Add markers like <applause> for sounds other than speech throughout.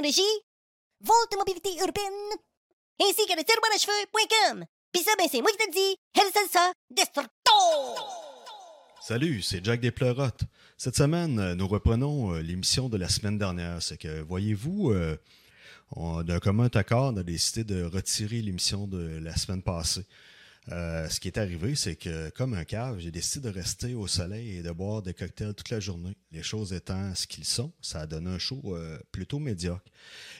MP Technologie, Volt Mobilité Urbaine, ainsi que le tiroir à cheveux.com. Pis ça, ben c'est moi qui te le dis, El Salsa Destructo! Salut, c'est Jack des Pleurotes. Cette semaine, euh, nous reprenons euh, l'émission de la semaine dernière. C'est que, voyez-vous, euh, d'un commun accord, on a décidé de retirer l'émission de la semaine passée. Euh, ce qui est arrivé, c'est que, comme un cave, j'ai décidé de rester au soleil et de boire des cocktails toute la journée. Les choses étant ce qu'ils sont, ça a donné un show euh, plutôt médiocre.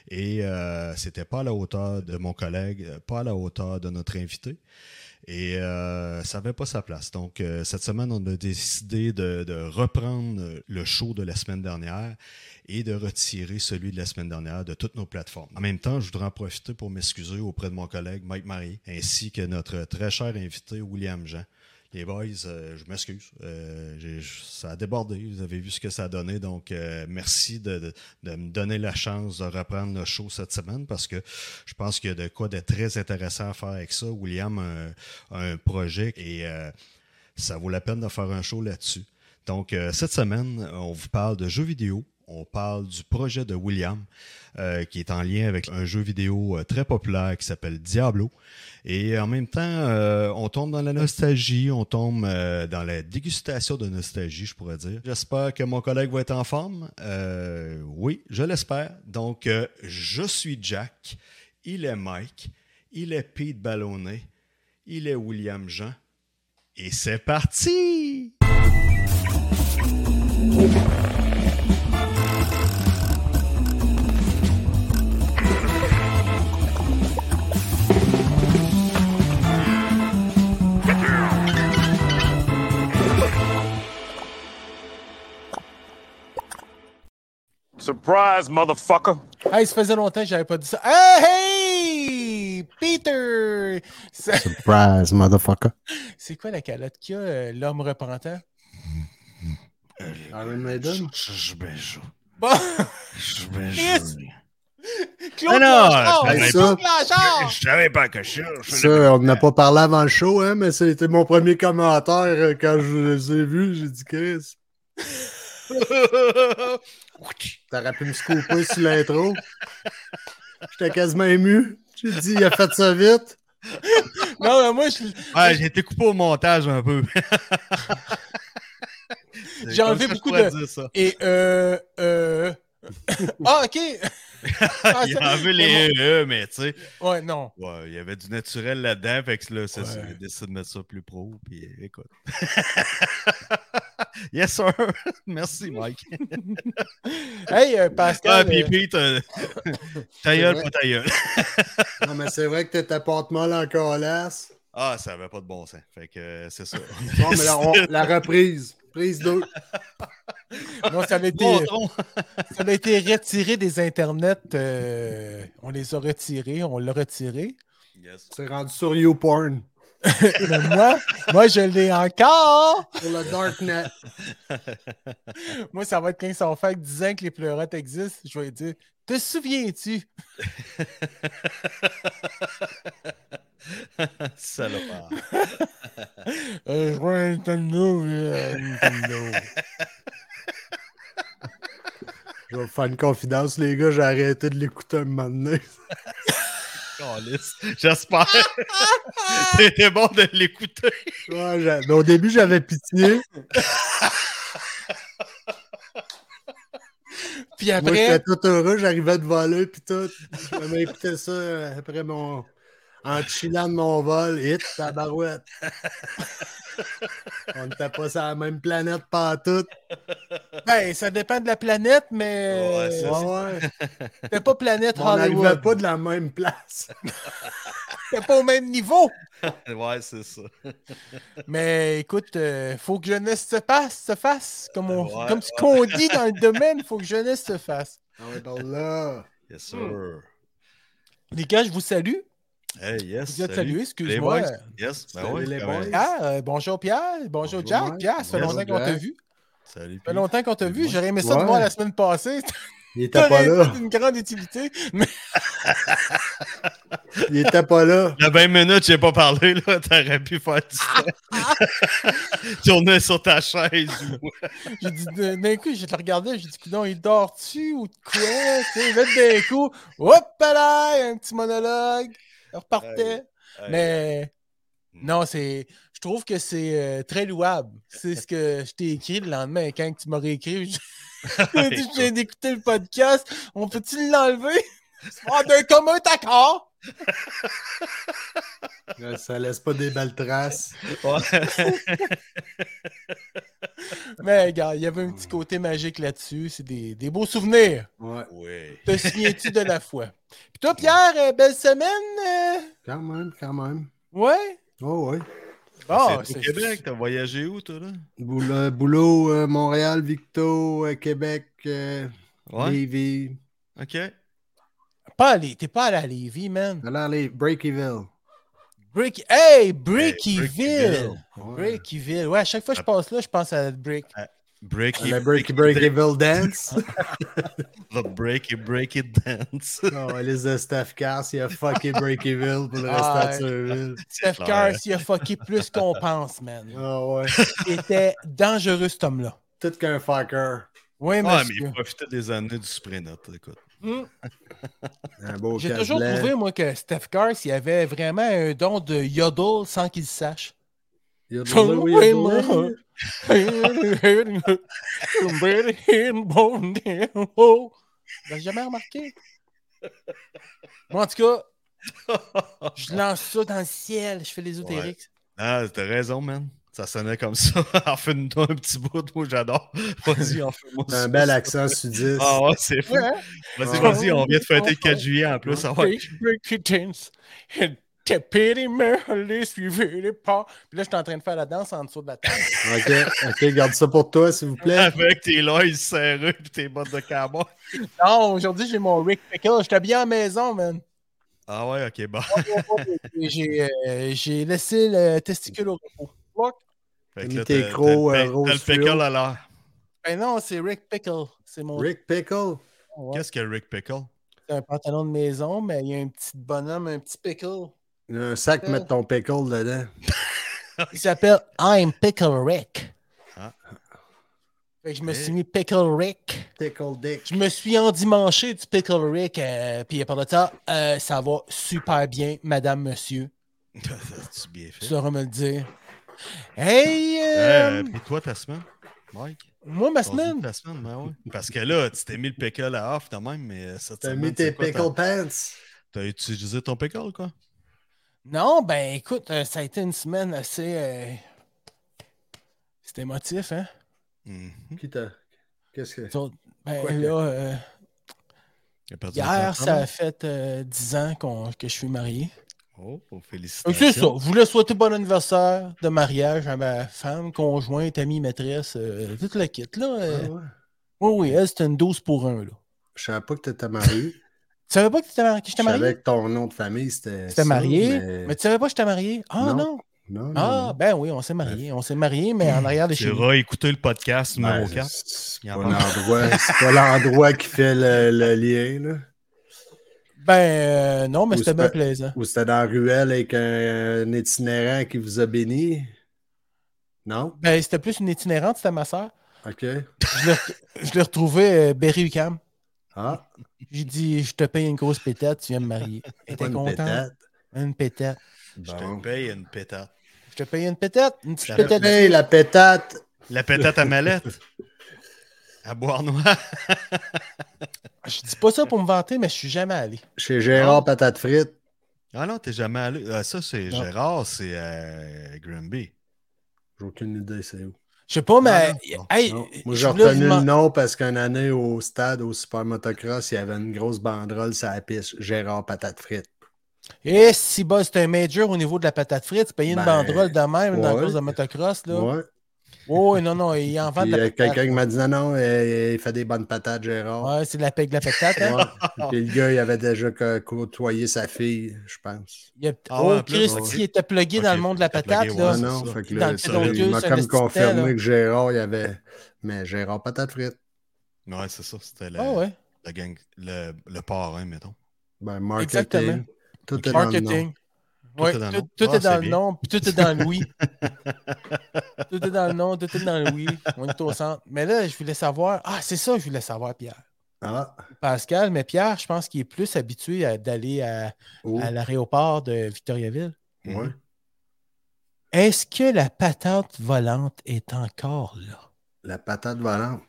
Et euh, c'était pas à la hauteur de mon collègue, pas à la hauteur de notre invité. Et euh, ça n'avait pas sa place. Donc, euh, cette semaine, on a décidé de, de reprendre le show de la semaine dernière et de retirer celui de la semaine dernière de toutes nos plateformes. En même temps, je voudrais en profiter pour m'excuser auprès de mon collègue Mike Marie, ainsi que notre très cher invité William Jean. Les boys, euh, je m'excuse. Euh, ça a débordé. Vous avez vu ce que ça a donné. Donc, euh, merci de, de- de me donner la chance de reprendre le show cette semaine parce que je pense qu'il y a de quoi de très intéressant à faire avec ça. William a un, un projet et euh, ça vaut la peine de faire un show là-dessus. Donc, euh, cette semaine, on vous parle de jeux vidéo. On parle du projet de William, euh, qui est en lien avec un jeu vidéo euh, très populaire qui s'appelle Diablo. Et en même temps, euh, on tombe dans la nostalgie, on tombe dans la dégustation de nostalgie, je pourrais dire. J'espère que mon collègue va être en forme. Oui, je l'espère. Donc, je suis Jack, il est Mike, il est Pete Ballonnet, il est William Jean. Et c'est parti! Surprise, motherfucker. Hey, ça faisait longtemps que j'avais pas dit ça. Hey, hey! Peter! Surprise, motherfucker. <laughs> c'est quoi la calotte qu'il y a, euh, l'homme repentant? Iron Maiden? Je. Bon, Je chaud. Claude non, Blanchard! je savais pas. Blanchard! Je savais pas que je Ça, on n'a pas parlé avant le show, hein, mais c'était mon premier commentaire euh, quand je les ai vus. J'ai dit, Chris, <laughs> t'aurais pu me scooper sur l'intro. J'étais quasiment ému. J'ai dit, il a fait ça vite. Non, mais moi, je- Ouais, j'ai été coupé au montage un peu. J'ai enlevé beaucoup de- dire ça. Et euh. euh... <laughs> ah, ok! Ah, <laughs> Il les E, mais tu sais, Ouais, non. ouais, il y avait du naturel là-dedans, fait que là, c'est ça, Ouais. il décidé de mettre ça plus pro, puis euh, écoute. <laughs> yes, sir! Merci, Mike. Hey, euh, Ah, Pascal. puis euh, Pete, euh, ta gueule, pas ta gueule. Non, mais c'est vrai que t'étais porte molle en colasse. Ah, ça avait pas de bon sens. Fait que euh, c'est ça. Bon, mais là, on- la reprise. Prise 2. <laughs> non, ça avait été. <laughs> Ça a été retiré des internets. euh, on les a retirés, on l'a retiré. Yes. C'est rendu sur YouPorn. <laughs> Mais moi, moi, je l'ai encore. Sur le Darknet. Moi, ça va être quand ça va faire 10 ans que les pleurotes existent. Je vais dire Te souviens-tu? Salopard. euh, Je vois un Nintendo. euh, Nintendo. Je vais vous faire une confidence, les gars. J'ai arrêté de l'écouter un moment donné. J'espère. <laughs> C'était bon de l'écouter. Ouais, j'a- mais au début, j'avais pitié. Puis Moi, après, j'étais tout heureux, j'arrivais de voler, puis tout. Je écouté ça après mon. En chillant de mon vol, hit, tabarouette. <laughs> On n'était pas sur la même planète, pas tout. ben, ça dépend de la planète, mais Ouais, ça, Ouais, ouais. c'était pas planète On n'arrivait pas de la même place. <laughs> C'était pas au même niveau. <laughs> Ouais, c'est ça. Mais écoute, euh, faut que jeunesse se passe, se fasse. Comme, on, Ouais, comme ce qu'on dit dans le domaine, faut que jeunesse se fasse. Ah ouais, donc là. Yes, sir. Les gars, je vous salue. Hey, yes. Vous êtes excuse-moi. boys? Yes, ben Salut ouais, les quand boys. même. Ah, euh, bonjour Pierre, bonjour Bonjour, Jack. Pierre, ça fait longtemps qu'on t'a vu. Salut. Ça fait longtemps qu'on t'a vu. J'aurais aimé ça Ouais. te voir la semaine passée. Il était pas T'aurais là. d'une grande utilité. Mais Il était pas là. <laughs> Il y a 20 minutes, j'ai pas parlé, là. T'aurais pu faire du. <laughs> <laughs> Tourner sur ta chaise. j'ai dit, d'un coup, je le regardais, j'ai dit, non, il dort-tu ou de quoi? Tu sais, là, d'un coup, hop là, un petit monologue. Repartait. Mais non, c'est. Je trouve que c'est euh, très louable. C'est ce que je t'ai écrit le lendemain quand tu m'as réécrit. Dit, <laughs> je viens d'écouter le podcast. On peut-tu l'enlever? <laughs> Ah, d'un commun accord! <laughs> Ça laisse pas des belles traces. Ouais. <laughs> Mais regarde, il y avait un petit côté magique là-dessus. C'est des, des beaux souvenirs. Ouais, Oui. Te souviens-tu de la foi? <laughs> Puis toi, Pierre, euh, belle semaine? euh? quand même, quand même. Ouais? Oh, ouais. Bon, c'est au Québec, t'as voyagé où, toi, là? Boulot, boulot, euh, Montréal, Victo, euh, Québec, euh, Ouais. Lévis. OK. Pas allé, t'es pas allé à Lévis, man. Alors, les Breakyville. Break... Hey, Breakyville. Breakyville! Ouais. À chaque fois que je passe là, je pense à Break. Break Le Breaky, Breakyville Dance. the break it, break it dance. <laughs> non, Alice de Steph Cass, il a fucké Breakyville pour le Ah, restant de sa ville. Steph. Curry, il a fucké plus qu'on pense, man. Ah ouais. Il était dangereux, cet homme-là. Tout qu'un fucker. Oui, Ouais, mais il profitait des années du Sprint, écoute. Hmm. <laughs> J'ai toujours blanc. trouvé, moi, que Steph Curry, il avait vraiment un don de yodel sans qu'il sache. Il y a de l'eau, il y a de l'eau. J'ai jamais remarqué. Bon, en tout cas, je lance ça dans le ciel, je fais les. Ah, t'as raison, man. Ça sonnait comme ça. <laughs> en fais-nous un petit bout, moi j'adore. <laughs> Vas-y, en fais-moi C'est un ça. bel accent sudiste. Ah ouais, c'est fou. Ouais? Vas-y, Ah. vas-y, on vient de fêter le 4 juillet en plus. Ah ouais. Break it dance. Tapez mains, allez, suivez les pas. Puis là, je suis en train de faire la danse en dessous de la table. <laughs> Ok, ok, garde ça pour toi, s'il vous plaît. Avec tes lois serrés et tes bottes de cowboy. Non, aujourd'hui, j'ai mon Rick Pickle. J'étais bien à la maison, man. Ah ouais, ok, bon. J'ai euh, j'ai laissé le testicule au repos. Fuck. Fait là, t'as- le euh, T'as le pickle à l'air. Ben non, c'est Rick Pickle. C'est mon Rick Pickle? Ouais. Qu'est-ce que Rick Pickle? C'est un pantalon de maison, mais il y a un petit bonhomme, un petit pickle. Il y a un sac pour mettre ton pickle dedans. Il s'appelle I'm Pickle Rick. Ah. Fait que je me suis mis Pickle Rick. Pickle dick. Je me suis endimanché du Pickle Rick. euh, puis pendant ça, euh, ça va super bien, madame, monsieur. <laughs> C'est bien Tu fait. sauras me le dire. Hey! euh, Euh, Puis toi, ta semaine, Mike? moi, ma semaine? Ta semaine, ben ouais. Parce que là, tu t'es mis le pickle à off quand même, mais cette T'as mis tes quoi, pickle t'as- pants? T'as utilisé ton pickle, quoi? Non, ben écoute, euh, ça a été une semaine assez. euh, C'était émotif, hein? Mhm. Qui t'a. Qu'est-ce que. Ben Quoi que- là, euh, hier, ça a fait euh, 10 ans qu'on- que je suis marié. Oh, félicitations. C'est ça. Je voulais souhaiter bon anniversaire de mariage à ma femme, conjointe, amie, maîtresse, euh, toute la kit. Là, Ah euh. ouais. Oui, oui, elle, c'était une 12 pour 1. Là. Je savais pas que t'étais marié. <laughs> Tu savais pas que t'étais mar- que Je savais marié? que ton nom de famille c'était. T'étais ça, marié? Mais... Mais... tu savais pas que j'étais marié? Ah Non. non? Non, non, Ah, non. ben oui, on s'est marié. On s'est marié, mais en arrière de Tu chez nous. iras écouter le podcast numéro Ben, 4. C'est Il pas en parle. l'endroit c'est pas l'endroit qui fait le, le lien, là. Ben euh, non, mais c'était bien pas- plaisant. Ou c'était dans la ruelle avec un, un itinérant qui vous a béni? Non? Ben, c'était plus une itinérante, c'était ma soeur. OK. Je l'ai re- <laughs> je l'ai retrouvée euh, Berry Ucam. Ah, J'ai dit, je te paye une grosse pétate, tu viens me marier. <laughs> Elle était une contente. pétate. Une pétate. Je te paye une pétate. Je te paye une pétate. Une petite Je pétate. paye la pétate. La pétate à mallette. à boire noir. <laughs> Je dis pas ça pour me vanter, mais je suis jamais allé. Chez Gérard Ah. Patate Frites. Ah non, t'es jamais allé. Ah, ça, c'est. Gérard, c'est euh, Grimby. J'ai aucune idée c'est où. Je sais pas, mais. Non. Hey, Non. je Moi, j'ai retenu le nom parce qu'une année au stade, au Super Motocross, il y avait une grosse banderole sur la piste. Gérard Patate Frites. Eh, si bas, c'est un major au niveau de la patate frite. Tu payais une Ben, banderole de même dans la course de motocross. Là. Ouais. Oh, oui, non, non, il en vend Puis, de il y la a patate. quelqu'un qui m'a dit non, non, euh, il fait des bonnes patates, Gérard. Ouais, c'est de la, de la patate. Hein? Puis le gars, il avait déjà côtoyé sa fille, je pense. Il a... Ah oh, Christy ouais. était plugué dans le monde de la il patate. plugué, là. ouais, Ah non, fait que là, ça, il m'a ça comme confirmé là. que Gérard, il avait. Mais Gérard Patate Frites. Ouais, c'est ça. C'était la, Ah ouais. le, gang, le, le parrain, mettons. Ben, marketing. Exactement. Tout est dans le nom. Marketing. Tout Ouais, est dans le tout, nom. tout Ah, est dans le bien. nom, puis tout est dans le oui. <laughs> tout est dans le nom, tout est dans le oui. On est au centre. Mais là, je voulais savoir. Ah, c'est ça, que je voulais savoir, Pierre. Ah, Pascal, mais Pierre, je pense qu'il est plus habitué à- d'aller à, oh, à l'aéroport de Victoriaville. ouais. Est-ce que la patente volante est encore là? La patate volante?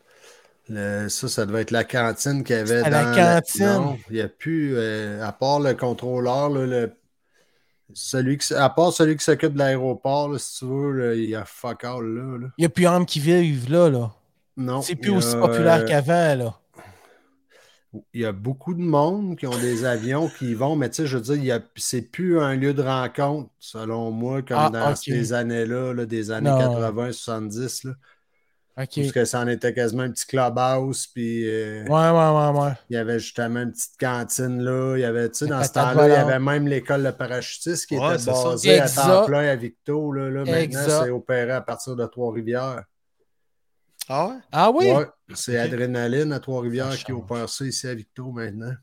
Le- ça, ça devait être la cantine qu'il y avait À dans la cantine. Non, il n'y a plus, euh, à part le contrôleur, là, le... Celui à part celui qui s'occupe de l'aéroport, si tu veux, il y a fuck all là. Il n'y a plus homme qui vivent là, là. C'est plus aussi populaire euh, qu'avant, là. Il y a beaucoup de monde qui ont des avions qui y vont, mais tu sais, je veux dire, c'est plus un lieu de rencontre, selon moi, comme ah, dans ces années-là, là, des années 80-70. Okay. Parce que ça en était quasiment un petit clubhouse. Puis, euh, ouais, ouais, ouais, ouais. Il y avait justement une petite cantine là. Il y avait, tu sais, dans ce temps-là, il y avait même l'école de parachutistes qui était basée à temps à Victo. Là, là maintenant, c'est opéré à partir de Trois-Rivières. Ah ouais? Ah oui? C'est. Adrénaline à Trois-Rivières qui opère ça ici à Victo maintenant.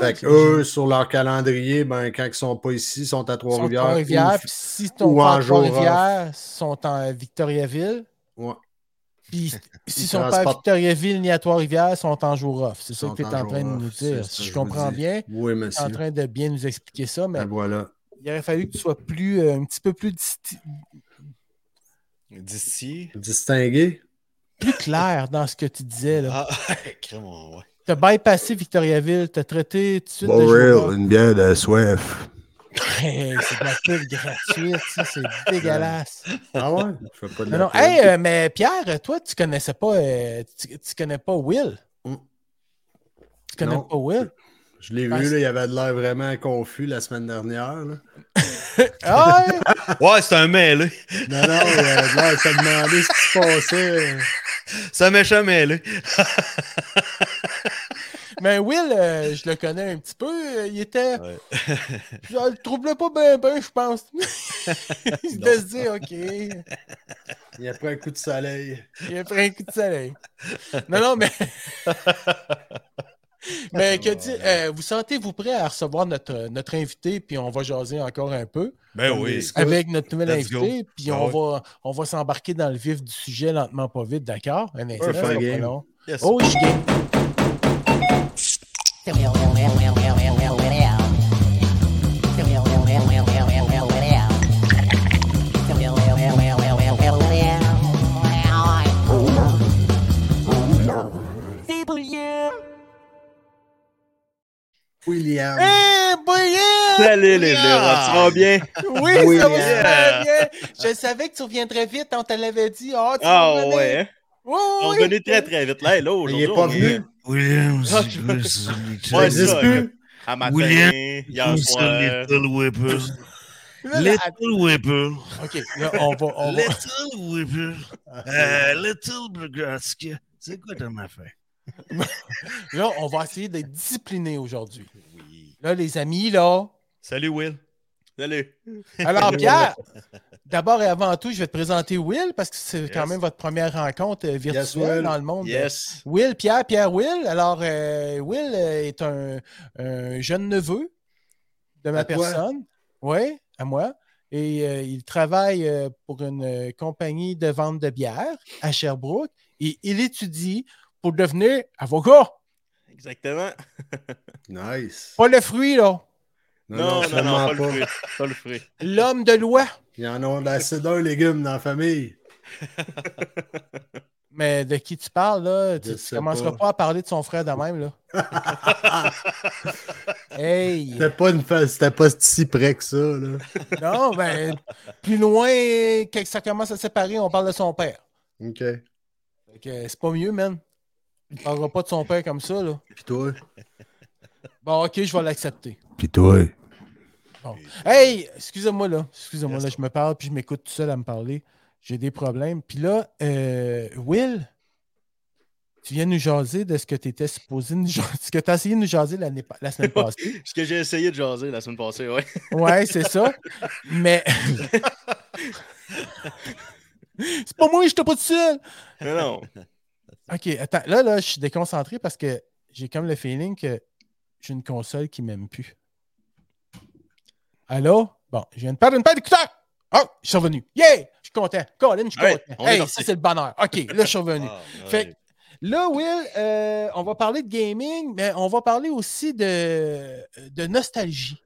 Fait que eux, sur leur calendrier, ben, quand ils ne sont pas ici, ils sont à Trois-Rivières. Trois ou, si ou Trois-Rivières, sont en Victoriaville? Ouais. Puis s'ils Ils sont pas à Victoriaville ni à Trois-Rivières, ils sont en jour off. C'est ça que tu es en train de nous dire. Si je comprends bien, Oui, tu es en train de bien nous expliquer ça, mais Ben, voilà. il aurait fallu que tu sois plus, euh, un petit peu plus, D'ici. Distingué. plus clair dans ce que tu disais. Là. Ah. <laughs> Tu as bypassé Victoriaville, tu as traité tout de suite de Bon, jour real, off. une bière de soif. Hey, c'est de la pub gratuite, ça, c'est <laughs> dégueulasse. Ah ouais? Je fais pas de Non, la non. Hey, euh, mais Pierre, toi, tu connaissais pas, euh, tu, tu connais pas Will? Mm. Tu connais Non. pas Will? Je l'ai vu, là, il avait de l'air vraiment confus la semaine dernière. Là. <laughs> Ah, ouais? <laughs> Ouais, c'est un mêlé. Non, non, il avait de l'air de se demander ce qui se passait. C'est un méchant mêlé. Mais Will, euh, je le connais un petit peu. euh, Il était. Ouais. <laughs> Je le troublais pas bien, ben, je pense. <laughs> il devait se dire, OK. Il a pris un coup de soleil. Il a pris un coup de soleil. Non, non, mais. <laughs> mais que dit, euh, vous sentez-vous prêt à recevoir notre, notre invité, puis on va jaser encore un peu? Ben oui. avec notre nouvel Let's go. invité, puis Ah on, ouais. va, on va s'embarquer dans le vif du sujet lentement, pas vite, d'accord? Un instant. Yes. Oh, je. William. Hey, Brian! Salut les blaireaux, tu vas bien? Oui, ça va super bien. Je savais que tu reviendrais vite, on te l'avait dit. Ah, tu vas Ah revenir. ouais, hein? On oui. est revenu très très vite. Là, là, Il est aujourd'hui, pas venu. William, Ah, c'est je- quoi ça? Ça Ouais, existe ça, plus. À matin, William, hier soir. Little Whipper. <laughs> Là, là, Little Whipper. OK, là, on va... On va... Little Whipper. Euh, Little Brugaski. C'est quoi ton affaire? <laughs> Là, on va essayer d'être discipliné aujourd'hui. Oui. Là, les amis, là. Salut, Will. Salut. Alors, <laughs> Pierre, d'abord et avant tout, je vais te présenter Will parce que c'est quand même votre première rencontre euh, virtuelle dans le monde. Yes. Will, Pierre, Pierre, Will. Alors, euh, Will euh, est un, un jeune neveu de ma À toi? personne. Oui, à moi. Et euh, il travaille pour une compagnie de vente de bière à Sherbrooke et il étudie pour devenir avocat. Exactement. <laughs> Nice. Pas le fruit, là. Non, non, non, clairement pas le fruit. Pas le fruit. L'homme de loi. Il y en a assez d'un légume dans la famille. <laughs> Mais de qui tu parles, là? Tu ne commenceras pas. pas. à parler de son frère de même, là. <laughs> hey! C'était pas, une pas si près que ça. Là. <laughs> Non, ben, plus loin, quand ça commence à se séparer, on parle de son père. OK. Fait que c'est pas mieux, man. Il parlera pas de son père comme ça, là. Puis toi? Bon, ok, je vais l'accepter. Puis toi? Hey, excusez-moi, là. Excusez-moi, là, je me parle, puis je m'écoute tout seul à me parler. J'ai des problèmes. Puis là, euh, Will, tu viens nous jaser de ce que tu étais supposé nous <laughs> jaser, ce que tu as essayé de nous jaser la semaine passée. Ce que j'ai essayé de jaser la semaine passée, ouais. Ouais, c'est ça. Mais. <laughs> c'est pas moi, je t'ai pas tout seul. Non, non. OK, attends. Là, là, je suis déconcentré parce que j'ai comme le feeling que j'ai une console qui m'aime plus. Allô? Bon, je viens de perdre une paire d'écouteurs. Oh, je suis revenu. Yeah! Je suis content. Colin, je suis Ouais, content. on Hey, ça, c'est le bonheur. OK, là, je suis revenu. Ah, Fait là, Will, euh, on va parler de gaming, mais on va parler aussi de, de nostalgie.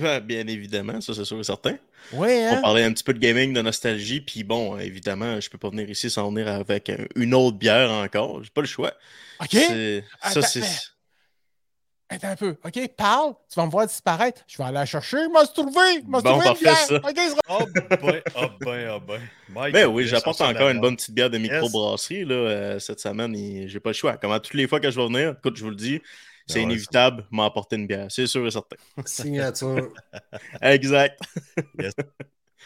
Ouais, <laughs> Bien évidemment, ça c'est sûr et certain. On hein? parlait un petit peu de gaming, de nostalgie, puis bon, évidemment, je peux pas venir ici sans venir avec un- une autre bière encore. J'ai pas le choix. OK? Ça, c'est. Attends un peu. OK, parle. Tu vas me voir disparaître. Je vais aller la chercher. Il m'a trouvé. Il m'a Bon, trouvé une bière. ça. OK, c'est- Ah ben, ah ben, ah ben. Mike, Ben oui, j'apporte encore une bonne petite bière de microbrasserie là, euh, cette semaine et j'ai pas le choix. Comme à toutes les fois que je vais venir, écoute, je vous le dis, c'est Ah ouais, inévitable m'apporter une bière, c'est sûr et certain. Signature. <laughs> Exact.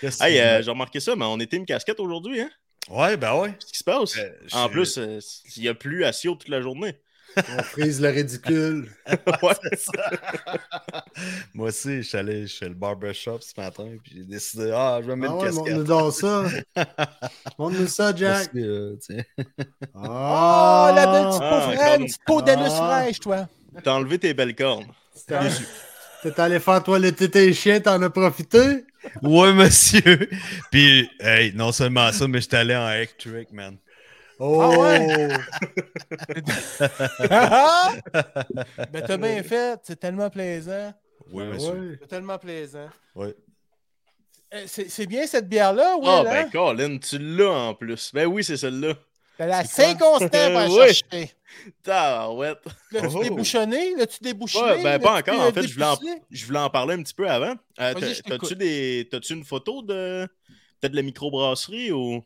Que Hey, euh, j'ai remarqué ça, mais on était une casquette aujourd'hui, hein? Ouais, ben ouais. Qu'est-ce qui se passe? Euh, en je- plus, euh, il y a plus à Sio toute la journée. On frise le ridicule. <laughs> Ouais. C'est ça. <laughs> Moi aussi, je suis allé chez le barbershop ce matin, puis j'ai décidé, ah, je vais mettre Ah une ouais, casquette. montre-nous ça. <laughs> Montre-nous ça, Jack. Euh, tiens. Oh, la belle petite peau Ah, fraîche. Colin. Une petite peau d'anus Ah. fraîche, toi. T'as enlevé tes belles cornes. T'es t'es allé faire toiletter tes chiens, t'en as profité? Ouais, monsieur. Puis, hey, non seulement ça, mais j'étais allé en electric, man. Oh! Ah ouais? <laughs> ben, t'as bien fait. C'est tellement plaisant. Oui, Ben monsieur. ouais. C'est tellement plaisant. Ouais. Euh, C'est c'est bien cette bière-là, oui. Ah, hein? ben, Colin, tu l'as en plus. Ben oui, c'est celle-là. T'as la c'est quoi? Saint-Constant la <laughs> Ouais. chercher. Tabarouette. L'as-tu Oh. débouchonné? L'as-tu débouchonné? Ouais, ben, pas encore, en fait, je voulais en- dépoussé? Je voulais en parler un petit peu avant. Euh. T'as-tu des... t'as-tu une photo de. Peut-être de la microbrasserie ou?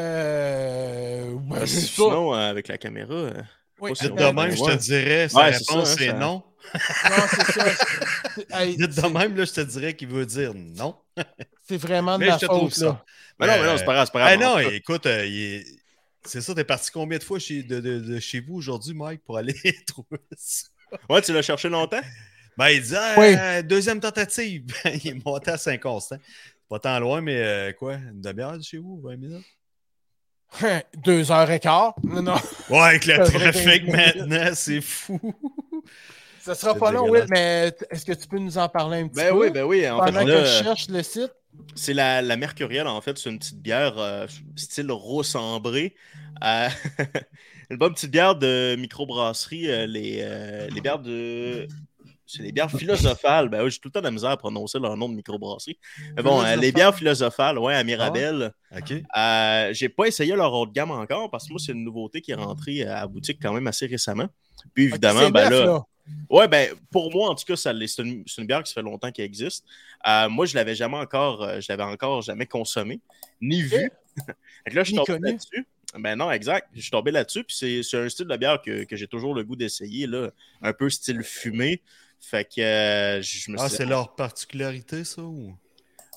Euh. ben, sinon, euh, avec la caméra. euh, Oui, si de même, je Ouais. te dirais, sa Ouais, c'est réponse, hein, c'est ça- non. Non, c'est ça. <laughs> Hey, Dites de même, là, je te dirais qu'il veut dire non. <laughs> C'est vraiment de Mais ma je te trouve faute, ça. Mais non, mais non, c'est pas grave, c'est pas grave. Non, écoute, euh, il est- c'est ça, t'es parti combien de fois chez, de, de- de chez vous aujourd'hui, Mike, pour aller <laughs> trouver ça? Ouais, tu l'as cherché longtemps? Ben, il dit, ah, Oui. euh, deuxième tentative. il est monté à Saint-Constant. Pas tant loin, mais euh, quoi, une demi-heure de chez vous, 20 minutes? <laughs> Deux heures et quart. Non, non. <laughs> Ouais, avec le <laughs> trafic maintenant, c'est fou. Ça sera pas long, oui, dégueulasse. mais est-ce que tu peux nous en parler un petit Ben peu? oui, ben oui. En fait, Pendant que là, je cherche le site? c'est la, la Mercurielle, en fait. C'est une petite bière euh, style rousse ambré. Euh, une bonne petite bière de microbrasserie. euh, les, euh, les bières de. C'est les bières philosophales. Ben oui, j'ai tout le temps de la misère à prononcer leur nom de microbrasserie. Mais bon, euh, les bières philosophales, ouais, à Mirabelle. OK. Euh, j'ai pas essayé leur haut de gamme encore parce que moi, c'est une nouveauté qui est rentrée à la boutique quand même assez récemment. Puis évidemment, Ok, ben neuf, là, Ouais, ben, pour moi, en tout cas, c'est une, bière qui fait longtemps qu'elle existe. Euh, moi, je l'avais jamais encore, euh, je l'avais encore jamais consommé, ni vu. <laughs> Fait que là, je suis tombé là-dessus. Ben non, exact. Je suis tombé là-dessus, puis c'est- c'est un style de bière que, que j'ai toujours le goût d'essayer, là, un peu style fumé. Fait que euh, je me Ah, suis c'est leur particularité, ça? Ou...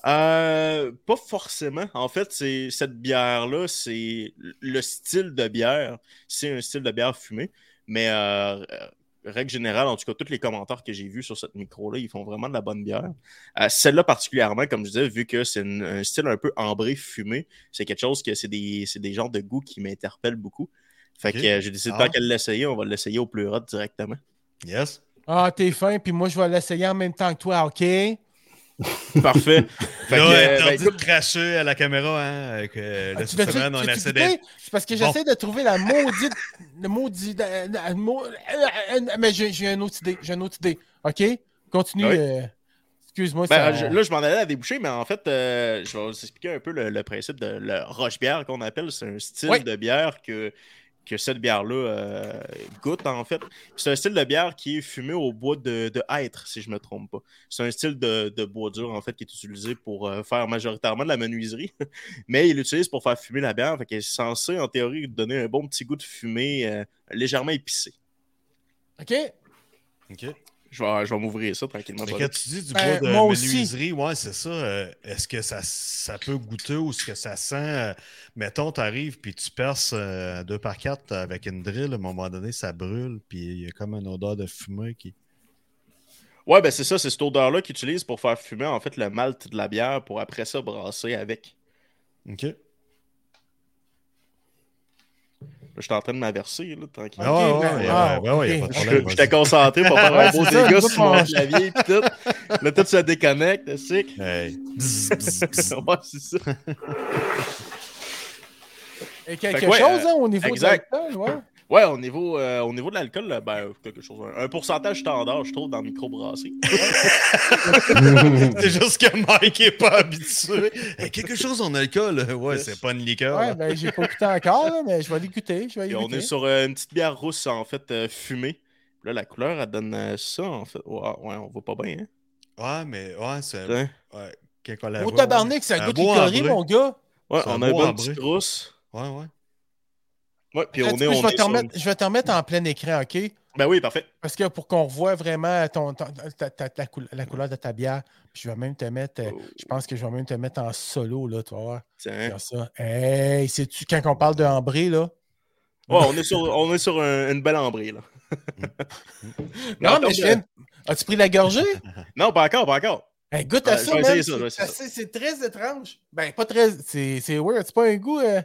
euh, pas forcément. En fait, c'est cette bière-là, c'est le style de bière. C'est un style de bière fumée. Mais euh, règle générale, en tout cas, tous les commentaires que j'ai vus sur cette micro-là, ils font vraiment de la bonne bière. Euh, Celle-là particulièrement, comme je disais, vu que c'est un style un peu ambré fumé, c'est quelque chose que c'est des, c'est des genres de goûts qui m'interpellent beaucoup. Fait que euh, j'ai décidé Ah. qu'elle l'essayer, on va l'essayer au plus hot directement. Yes. Ah, t'es fin, puis moi, je vais l'essayer en même temps que toi, OK? Parfait. <laughs> Fait que, Là, euh, t'as ben, de cracher à la caméra, hein, avec euh, Ah, semaine, on essaie d'être... C'est parce que Bon. j'essaie de trouver la maudite. le maudit. euh, euh, mais j'ai j'ai une autre idée. J'ai une autre idée. OK? Continue. Oui. euh, Excuse-moi. Ben, ça... là, je m'en allais à déboucher, mais en fait, euh, je vais vous expliquer un peu le, le principe de la roche-bière qu'on appelle. C'est un style Oui. de bière que, que cette bière-là euh, goûte, en fait. C'est un style de bière qui est fumé au bois de, de hêtre, si je me trompe pas. C'est un style de, de bois dur, en fait, qui est utilisé pour euh, faire majoritairement de la menuiserie. <laughs> mais il l'utilise pour faire fumer la bière. Fait qu'il est censé, en théorie, donner un bon petit goût de fumée euh, légèrement épicé. OK? OK. Je vais, je vais m'ouvrir ça tranquillement. Mais quand tu dis du Ben, bois de moi aussi. menuiserie, ouais, c'est ça. euh, est-ce que ça, ça peut goûter ou est-ce que ça sent? euh, mettons, tu arrives puis tu perces euh, deux par quatre avec une drill, à un moment donné, ça brûle, puis il y a comme une odeur de fumée qui. Ouais, ben c'est ça, c'est cette odeur-là qu'ils utilisent pour faire fumer en fait le malt de la bière pour après ça brasser avec. OK. J'étais en train de m'averser, là, tranquille. Ah ouais, Ok, ouais, ouais, ouais, ouais, y a ok. pas de Je- problème. J'étais concentré pour faire Ouais, <laughs> un beau dégât sur mon autres, clavier et tout. Là, tout se déconnecte, c'est <laughs> Hey. <laughs> Ouais, c'est ça. Et quelque ouais, chose, euh, hein, au niveau exact. de l'alcool, ouais. Ouais, au niveau, euh, au niveau de l'alcool, là, ben, quelque chose. Un pourcentage standard, je trouve, dans le microbrassé. <laughs> C'est juste que Mike est pas habitué. Hey, quelque chose en alcool, ouais, c'est pas une liqueur. Ouais, ben, j'ai pas goûté encore, là, mais je vais l'écouter. Je vais Et on est sur euh, une petite bière rousse, en fait, euh, fumée. Là, la couleur, elle donne euh, ça, en fait. Ouais, ouais, on voit pas bien, hein. Ouais, mais ouais, c'est. Hein? Ouais, quand on la Au voit, tabarnak, ça Un goûte ambré. mon gars. Ouais, un on a bonne ambré. petite rousse. Ouais, ouais. Ouais, puis Attends, on tu est, peux, on je, vais est te sur remettre, une- je vais te remettre en plein écran, OK? Ben oui, parfait. Parce que pour qu'on revoie vraiment ton, ton- ta- ta- la, coul- la couleur de ta bière, puis je vais même te mettre, euh, Oh, je pense que je vais même te mettre en solo, là, tu voir. tiens. Ça. Hey, sais-tu, quand on parle de ambré, là? Ouais, on est sur, on est sur un- une belle ambrée, là. <laughs> Non, mais je As-tu pris la gorgée? Non, pas encore, pas encore. Hey, goûte à ça, C'est très étrange. Ben, pas très. C'est weird. C'est pas un goût. euh.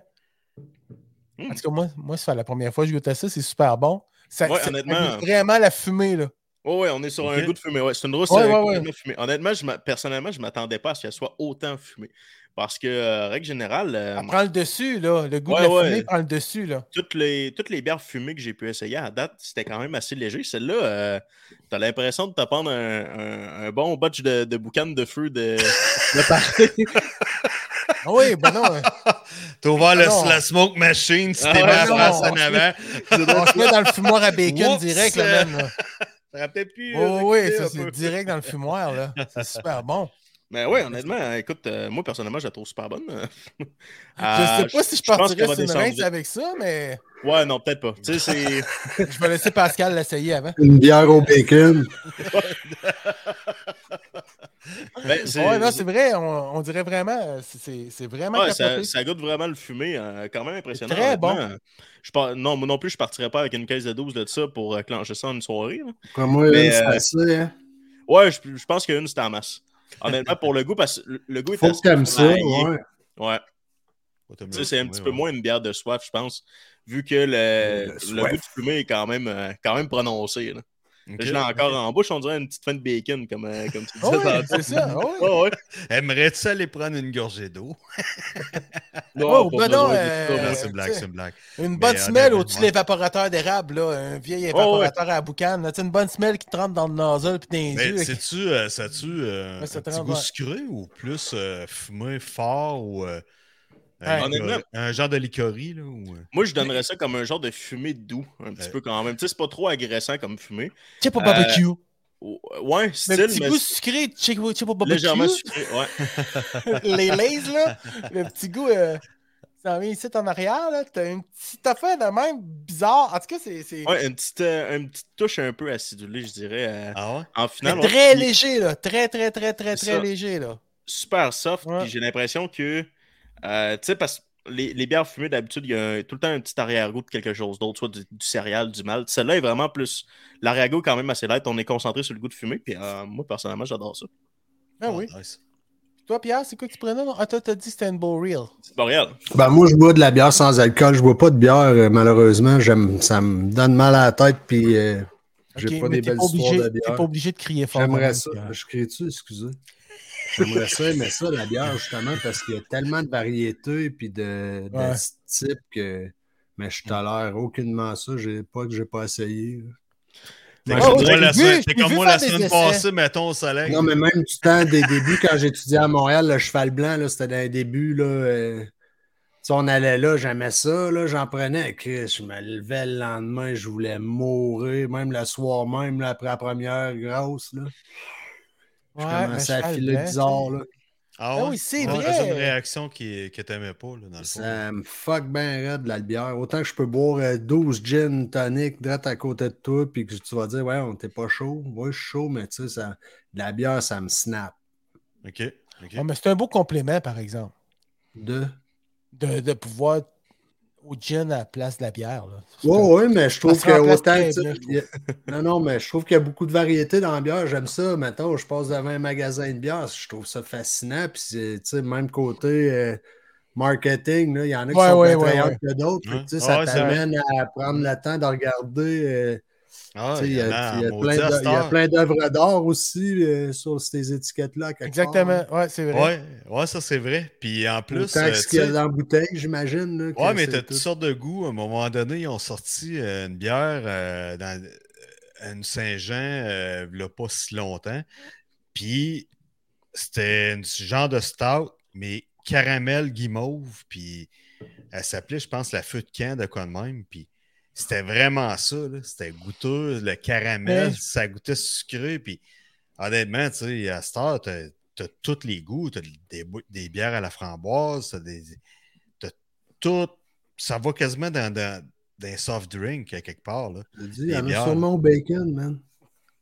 En tout cas, moi, moi c'est la première fois que je goûte à ça. C'est super bon. Ça, Ouais, ça- honnêtement. vraiment la fumée, là. Ouais, on est sur un goût de fumée. Ouais, c'est une rousse Ouais, euh, ouais, ouais. complètement fumée. Honnêtement, je personnellement, je m'attendais pas à ce qu'elle soit autant fumée. Parce que, euh, règle générale, euh, Elle prend le dessus, là. Le goût Ouais, de la ouais. fumée prend le dessus, là. toutes, les, toutes les bières fumées que j'ai pu essayer à date, c'était quand même assez léger. Celle-là, euh, t'as l'impression de te prendre un, un- un bon batch de, de boucan de feu de, <laughs> de party. <laughs> oui, ben non. euh, <laughs> T'as ouvert le- Non. la smoke machine, tu Ah t'es mis ouais, à non, face en avant. on se met dans le fumoir à bacon Oups. direct, là, là. Ça aurait peut-être pu. Oh, euh, oui, ça, c'est direct dans le fumoir, là. C'est super bon. Mais ouais, honnêtement, écoute, euh, moi, personnellement, je la trouve super bonne. <laughs> Je Euh, sais pas si je partirais sur une rince avec ça, mais Ouais, non, peut-être pas. Tu sais, c'est. <laughs> je vais laisser Pascal l'essayer avant. Une bière au bacon. <laughs> ben, c'est- Ouais, non, c'est vrai, on, on dirait vraiment, euh, c'est- vraiment Ouais, ça, goûte vraiment le fumé, euh, quand même impressionnant. Très bon. Euh, Je par- Non, moi non plus, je partirais pas avec une caisse de 12 de ça pour euh, clencher ça en une soirée. là. Pour moi, Mais, une, c'est euh, assez, hein. Ouais, je, je pense qu'une, c'était en masse. Honnêtement, pour le goût, parce que le- goût est Faut assez ça, ouais. Ouais. Ouais, c'est un fumé, petit peu ouais. moins une bière de soif, je pense, vu que le, Le goût de fumée est quand même, euh, quand même prononcé. Là. Je l'ai encore en bouche, on dirait une petite fin de bacon, comme, euh, comme tu <laughs> disais. Ah ouais, tantôt. c'est ça. ah ouais. Ouais. Aimerais-tu aller prendre une gorgée d'eau? <laughs> Oh, ben non, euh, Non, c'est une blague, c'est une blague. Une bonne Mais, semelle au-dessus de l'évaporateur d'érable, là, un vieil ouais. évaporateur à la boucane. là. Une bonne semelle qui te rentre dans le nozzle puis dans les Mais yeux. sais-tu, euh, ça tu euh, un petit goût sucré ou plus euh, fumé fort ou euh. Un, Honnêtement- un genre de licorie là ou euh, Moi, je donnerais ça comme un genre de fumée doux, un petit Ouais. peu quand même. Tu sais, c'est pas trop agressant comme fumée. Chip au Euh, barbecue. Ouais, Le style, petit mais goût sucré, chip au chip au barbecue. légèrement sucré. Ouais. <laughs> les lays, là. Le petit goût. Euh... Ça vient ici en arrière, là. T'as une petite affaire de même bizarre. En tout cas, c'est. c'est- Ouais, une petite, euh, une petite touche un peu acidulée, je dirais. euh, Ah ouais? en mais finale, très léger, là. Très, très, très, très, C'est très léger, là. super soft. Ouais. Puis j'ai l'impression que, euh, tu sais, parce que les, les bières fumées, d'habitude, il y a un- tout le temps un petit arrière-goût de quelque chose d'autre, soit du, du céréal, du malt. Celle-là est vraiment plus. L'arrière-goût est quand même assez light. On est concentré sur le goût de fumée. Puis euh, moi, personnellement, j'adore ça. Ah oui. nice. Toi, Pierre, c'est quoi que tu prenais? non? Ah, toi, t'as dit c'était une Bow Real. C'est Boréal. Ben, moi, je bois de la bière sans alcool. Je bois pas de bière, euh, malheureusement. J'aime, ça me donne mal à la tête, puis euh, j'ai pas des t'es belles pas histoires obligé- de T'es bière. pas obligé de crier fort. J'aimerais même, ça. Je crie-tu, excusez? J'aimerais ça, mais ça, la bière, justement, parce qu'il y a tellement de variétés puis de, de Ouais. types que. Mais je tolère aucunement ça. J'ai pas que j'ai pas essayé. Ouais, comme j'ai moi la vu- semaine, comme moi la semaine essais. passée, mettons au soleil. Non, mais même du temps des débuts, quand j'étudiais à Montréal, le cheval blanc, là, c'était dans les débuts. Là, euh, tu sais, on allait là, j'aimais ça, là, j'en prenais. Chris, je me levais le lendemain, je voulais mourir, même le soir même, là, après la première grosse. Là, je Ouais, commençais le à filer bizarre. Là. Ah Ah oui, c'est Ouais, vrai. C'est une réaction qui, que t'aimais pas, là, dans le fond. Ça me fuck bien raide, la bière. Autant que je peux boire euh, 12 gin tonic direct à côté de toi, puis que tu vas dire, ouais, on t'es pas chaud. Moi, je suis chaud, mais tu sais, ça, la bière, ça me snap. Ok. mais c'est un beau complément, par exemple, De? de, de pouvoir au gin à la place de la bière. Là. Oui, oui, mais je trouve que autant. Non, non, mais je trouve qu'il y a beaucoup de variétés dans la bière. J'aime ça. Mettons, je passe devant un magasin de bière. Je trouve ça fascinant. Puis, c'est, tu sais, même côté, euh, marketing. Là. Il y en a qui Ouais, sont ouais, plus ouais, attrayants ouais. que d'autres. Ouais. Tu sais, Ça t'amène à prendre le temps de regarder. euh, Ah, tu il y a, plein d'œuvres- cette il y a heure. plein d'œuvres d'art aussi euh, sur ces étiquettes-là. Exactement. Ouais, c'est vrai. Ouais, ouais, ça c'est vrai. Puis en plus, euh, que ce tu qu'il y a dans la bouteille, j'imagine. Ouais, mais t'as tout. toutes sortes de goûts. À un moment donné, ils ont sorti euh, une bière euh, dans euh, une Saint-Jean euh, il y a pas si longtemps. Puis c'était un genre de stout, mais caramel guimauve. Puis elle s'appelait, je pense, la feu de camp de quoi de même. Puis c'était vraiment ça. là. C'était goûteux, le caramel, Ouais. ça goûtait sucré. Puis honnêtement, tu sais, à cette heure, t'as t'as tous les goûts. T'as des, bou- des bières à la framboise, t'as des, t'as tout. Ça va quasiment dans, dans, dans un soft drink à quelque part. Là. Je te dis, Il y en a sûrement au bacon, man.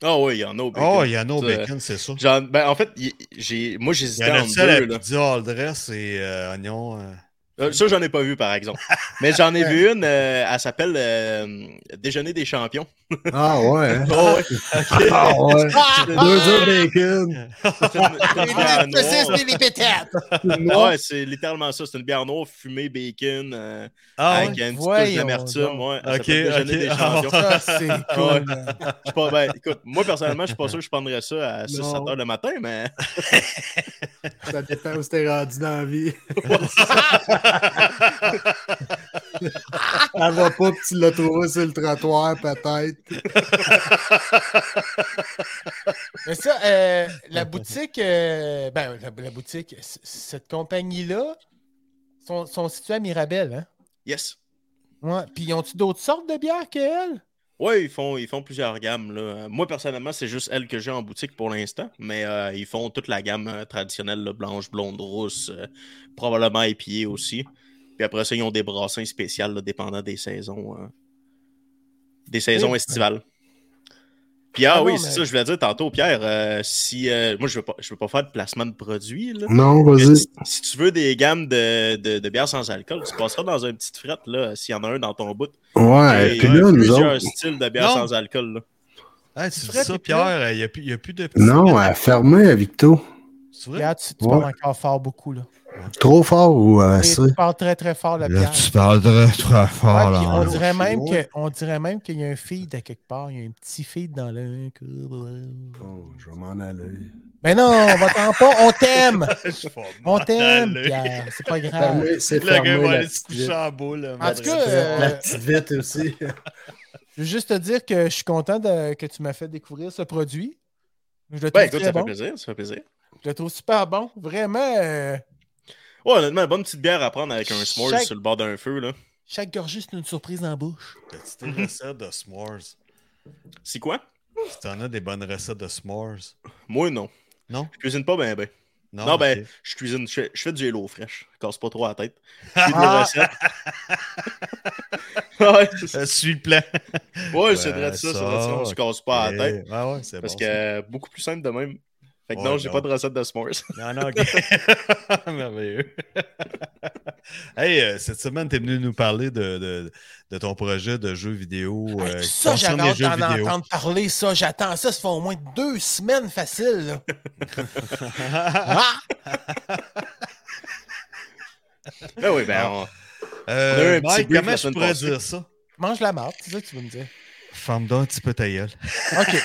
Ah oui, il y en a au bacon. Oh, il y en a au bacon, c'est ça. Genre, ben, en fait, il- j'ai, moi, Il y j'hésitais en a entre ça, la deux. Là. pizza all dress et euh, oignon. euh. Euh, Ça, j'en ai pas vu, par exemple. <laughs> Mais j'en ai vu une, euh, elle s'appelle euh, Déjeuner des champions. Ah ouais. hein? <laughs> Oh, ouais. <laughs> Ah ouais. Deux œufs bacon. C'est une- une. Ah ouais, c'est littéralement ça. C'est une bière noire fumée bacon euh, Ah avec ouais? un petit peu Voyons d'amertume. Ouais, Ok, Déjeuner ok. des Ah, champions. Ça, c'est cool. Je pas, ben, écoute, moi personnellement, je suis pas sûr que je prendrais ça à 6-7 Non. heures le matin, mais Ça dépend où t'es rendu dans la vie. Elle va pas que tu l'as trouvé sur le trottoir, peut-être. Mais ça, euh, la boutique, euh, ben, la, la boutique, cette compagnie-là, sont, sont situées à Mirabel, hein? yes. Ouais. Puis, ils ont-tu d'autres sortes de bières qu'elle? Ouais, ils font, ils font plusieurs gammes. Là. Moi, personnellement, c'est juste elle que j'ai en boutique pour l'instant. Mais euh, ils font toute la gamme euh, traditionnelle, là, blanche, blonde, rousse, euh, probablement épiée aussi. Puis après ça, ils ont des brassins spéciales, là, dépendant des saisons. des saisons Oui. estivales. Puis ah, Ah oui, c'est mais- ça, je voulais dire tantôt, Pierre, euh, si euh, moi je veux pas je veux pas faire de placement de produits, là. Non, vas-y. si, si tu veux des gammes de, de, de bières sans alcool, tu passeras dans une petite frette, là, s'il y en a un dans ton bout. Ouais, Et puis il y a là, nous plusieurs autres. styles de bières Non. sans alcool. Là. Ah, tu dis Fred, ça, Pierre, il n'y a, plus- y a plus de Non, elle a fermé à Victo. C'est vrai? Pierre, tu, tu Ouais. parles encore fort beaucoup, là. Trop fort ou euh, tu parles très, très fort, la Là, Pierre. tu parles très, très fort. Ouais, puis on, là. dirait même que, on dirait même qu'il y a un feed à quelque part. Il y a un petit feed dans le. Oh, je vais m'en aller. Mais non, on va t'en pas. On t'aime. <laughs> On t'aime. Pierre. C'est pas grave. Fermé, c'est Le gars va aller se coucher en boule. là, En tout cas, euh, la petite vite aussi. <laughs> Je veux juste te dire que je suis content de- que tu m'as fait découvrir ce produit. Je le trouve Ben écoute, très ça fait plaisir, ça fait plaisir. Je le trouve super bon. Vraiment, euh, Ouais, honnêtement, une bonne petite bière à prendre avec un s'mores Chaque- sur le bord d'un feu, là. chaque gorgée, c'est une surprise en bouche. As-tu des recettes de s'mores? C'est quoi? Si t'en as des bonnes recettes de s'mores? Moi, non. Non? Je cuisine pas ben ben. Non, Non, ben, je cuisine, je fais, je fais du hello fraîche. Je casse pas trop la tête. <laughs> Je fais des Ah. recettes. <laughs> ouais, c'est ça. Euh, suis le plan. Ouais, c'est Ben, vrai de ça, c'est ça, vrai de ça. On se casse pas la tête. Eh, Ouais, ouais, c'est Parce bon, que ça. euh, beaucoup plus simple de même. Fait que Ouais, non, j'ai pas de recette de s'mores. Non, non, ok. <laughs> Merveilleux. hey, euh, cette semaine, tu es venu nous parler de, de, de ton projet de jeu vidéo. euh, ça, j'avais hâte jeux d'en entendre parler. Ça, j'attends ça. Ça fait au moins deux semaines facile. là. Ah! <laughs> ben oui, ben, on- Euh, On a eu un petit Mike, brief comment je pourrais dire ça? Mange la marde, c'est ça que tu veux me dire. Ferme donc un petit peu ta gueule. <laughs> OK.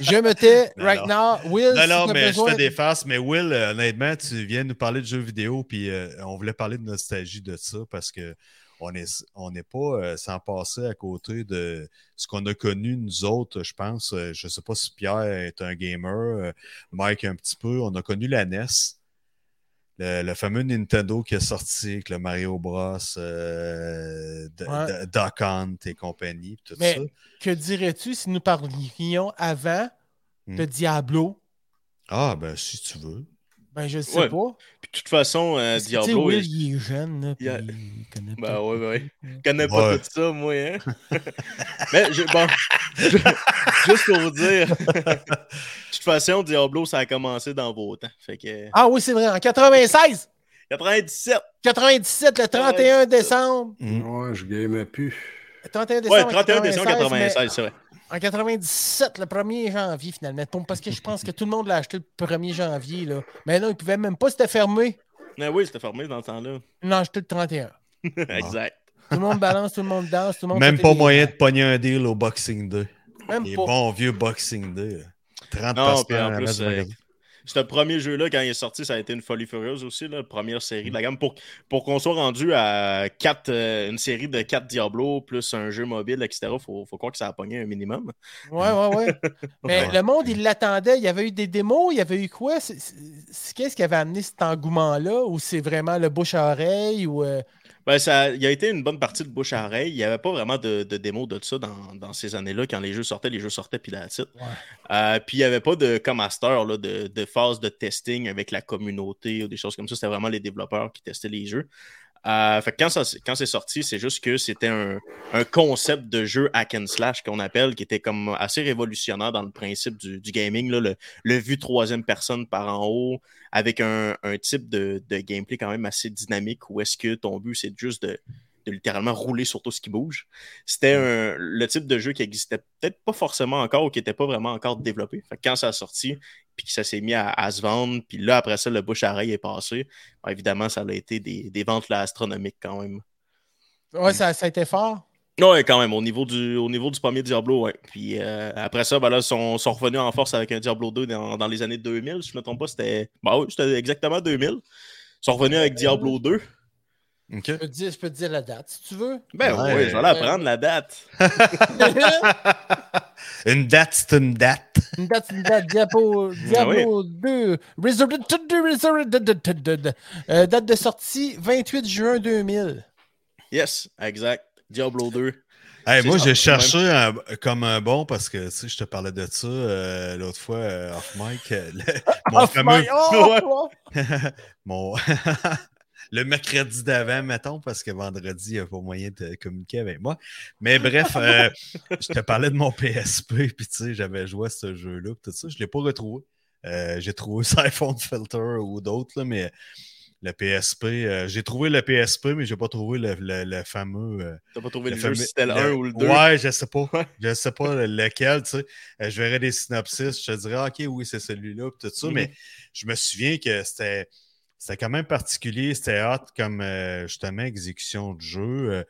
Je me tais Non, right now. Will, Non, non, mais besoin- je fais des farces. Mais Will, euh, honnêtement, tu viens nous parler de jeux vidéo, puis euh, on voulait parler de nostalgie de ça parce que on est on n'est pas euh, sans passer à côté de ce qu'on a connu nous autres, je pense. Euh, je sais pas si Pierre est un gamer, Mike un petit peu. On a connu la NES. Le, le fameux Nintendo qui est sorti avec le Mario Bros, euh, Ouais. D- Duck Hunt et compagnie, tout Mais- ça. Que dirais-tu si nous parlions avant de Hmm. Diablo? Ah, ben, si tu veux. Ben, je sais Ouais. pas. Puis de toute façon, euh, Diablo, Will, il... il est jeune, là, puis il a- il connaît Ben pas. ouais, ben ouais. je connais pas Ouais. tout ça, moi, hein. <laughs> <laughs> Mais, je- bon, juste pour vous dire, <laughs> de toute façon, Diablo, ça a commencé dans vos temps. Fait que, Ah oui, c'est vrai. En 96, 97! 97, le 31 décembre. Mm. Ouais, je gamais plus. Le 31 décembre. Ouais, en 31 décembre 96, 96, c'est vrai. mais En 97, le 1er janvier, finalement. Parce que je pense que tout le monde l'a acheté le 1er janvier. Là. Mais non, il pouvait même pas, c'était fermé. Ah oui, c'était fermé dans ce temps-là. Non, j'étais le 31. <laughs> exact. Tout le monde balance, tout le monde danse, tout le monde. Même pas moyen de pogner un deal au Boxing Day. Même Les pas. bons vieux Boxing Day. là. 30 Non, passes puis en par plus, euh, ce premier jeu-là, quand il est sorti, ça a été une folie furieuse aussi, là, la première série de la gamme. Pour, pour qu'on soit rendu à quatre, euh, une série de 4 Diablo plus un jeu mobile, etc., il faut, faut croire que ça a pogné un minimum. Ouais, ouais, ouais. <laughs> Mais Ouais. le monde, il l'attendait. Il y avait eu des démos, il y avait eu quoi? Qu'est-ce qui avait amené cet engouement-là? Ou c'est vraiment le bouche à oreille? Ou, euh, Ben, ça, il y a été une bonne partie de bouche à oreille. Il n'y avait pas vraiment de, de démo de ça dans, dans ces années-là. Quand les jeux sortaient, les jeux sortaient, puis la titre. Ouais. puis il n'y avait pas de, comme là, de, de phase de testing avec la communauté ou des choses comme ça. C'était vraiment les développeurs qui testaient les jeux. Euh, fait que quand, c'est sorti, c'est juste que c'était un, concept de jeu hack and slash qu'on appelle, qui était comme assez révolutionnaire dans le principe du, gaming. le, le vu troisième personne par en haut, avec un, un type de, de gameplay quand même assez dynamique, où est-ce que ton but, c'est juste de, de littéralement rouler sur tout ce qui bouge. C'était un- le type de jeu qui existait peut-être pas forcément encore ou qui n'était pas vraiment encore développé. Fait que quand ça a sorti, puis que ça s'est mis à, à se vendre, puis là, après ça, le bouche-à-oreille est passé, ben, évidemment, ça a été des, des ventes là, astronomiques quand même. ouais, ça, ça a été fort? Ouais, quand même, au niveau du, au niveau du premier Diablo, ouais. Puis euh, après ça, ben là, ils sont, sont revenus en force avec un Diablo 2 dans, dans les années 2000. Si je ne me trompe pas, c'était. Bah oui, c'était exactement 2000. Ils sont revenus avec Diablo 2. OK. Je peux, te dire, je peux te dire la date, si tu veux. Ben Ouais. oui, je vais la prendre, la date. <laughs> Une date, c'est une date. Une date, une date, Diablo, Diablo 2, Resurrected, Resurrected, euh, date de sortie 28 juin 2000. Yes, exact. Diablo 2. Hey, C'est moi, j'ai cherché un- comme un bon parce que tu sais, je te parlais de ça euh, l'autre fois euh, off mic. euh, le- <laughs> mon Off fameux- my- oh, Ouais. <laughs> oh. mon le mercredi d'avant, mettons, parce que vendredi, il n'y a pas moyen de communiquer avec moi. Mais bref, <laughs> euh, je te parlais de mon PSP, puis tu sais, j'avais joué à ce jeu-là, puis tout ça. Je ne l'ai pas retrouvé. Euh, j'ai trouvé <laughs> iPhone Filter ou d'autres, là, mais le PSP, euh, j'ai trouvé le PSP, mais je n'ai pas trouvé le, le- le fameux. euh, T'as pas trouvé le, le jeu fameux- si c'était le le- 1 ou le 2. Ouais, je sais pas. Je sais pas le- lequel, tu sais. Euh, je verrais des synopsis, je te dirais, ah, OK, oui, c'est celui-là, puis tout ça, Mhm. mais je me souviens que c'était. C'était quand même particulier, c'était hot comme euh, justement exécution de jeu. Euh,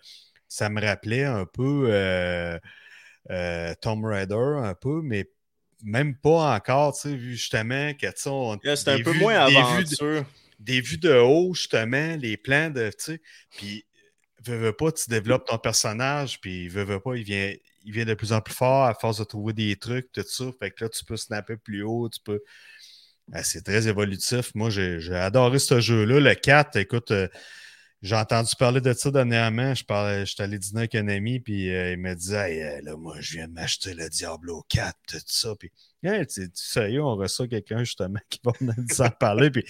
ça me rappelait un peu euh, euh, Tomb Raider, un peu, mais même pas encore, tu sais, vu justement que tu sais, on- Yeah, C'était un peu vues- moins des vues de- aventure. des vues de haut, justement, les plans de, tu sais, puis veux, veux pas, tu développes ton personnage, puis veux, veux pas, il vient, il vient de plus en plus fort à force de trouver des trucs, tout ça, fait que là, tu peux snapper plus haut, tu peux... Ah, c'est très évolutif. Moi, j'ai adoré ce jeu-là. Le 4, écoute, euh, j'ai entendu parler de ça dernièrement. Je parlais, j'étais allé dîner avec un ami, puis euh, il me disait Hey, euh, là, moi, je viens m'acheter le Diablo 4, tout ça. Puis, hey, tu sérieux, on reçoit quelqu'un justement <laughs> qui va venir nous en parler. Puis,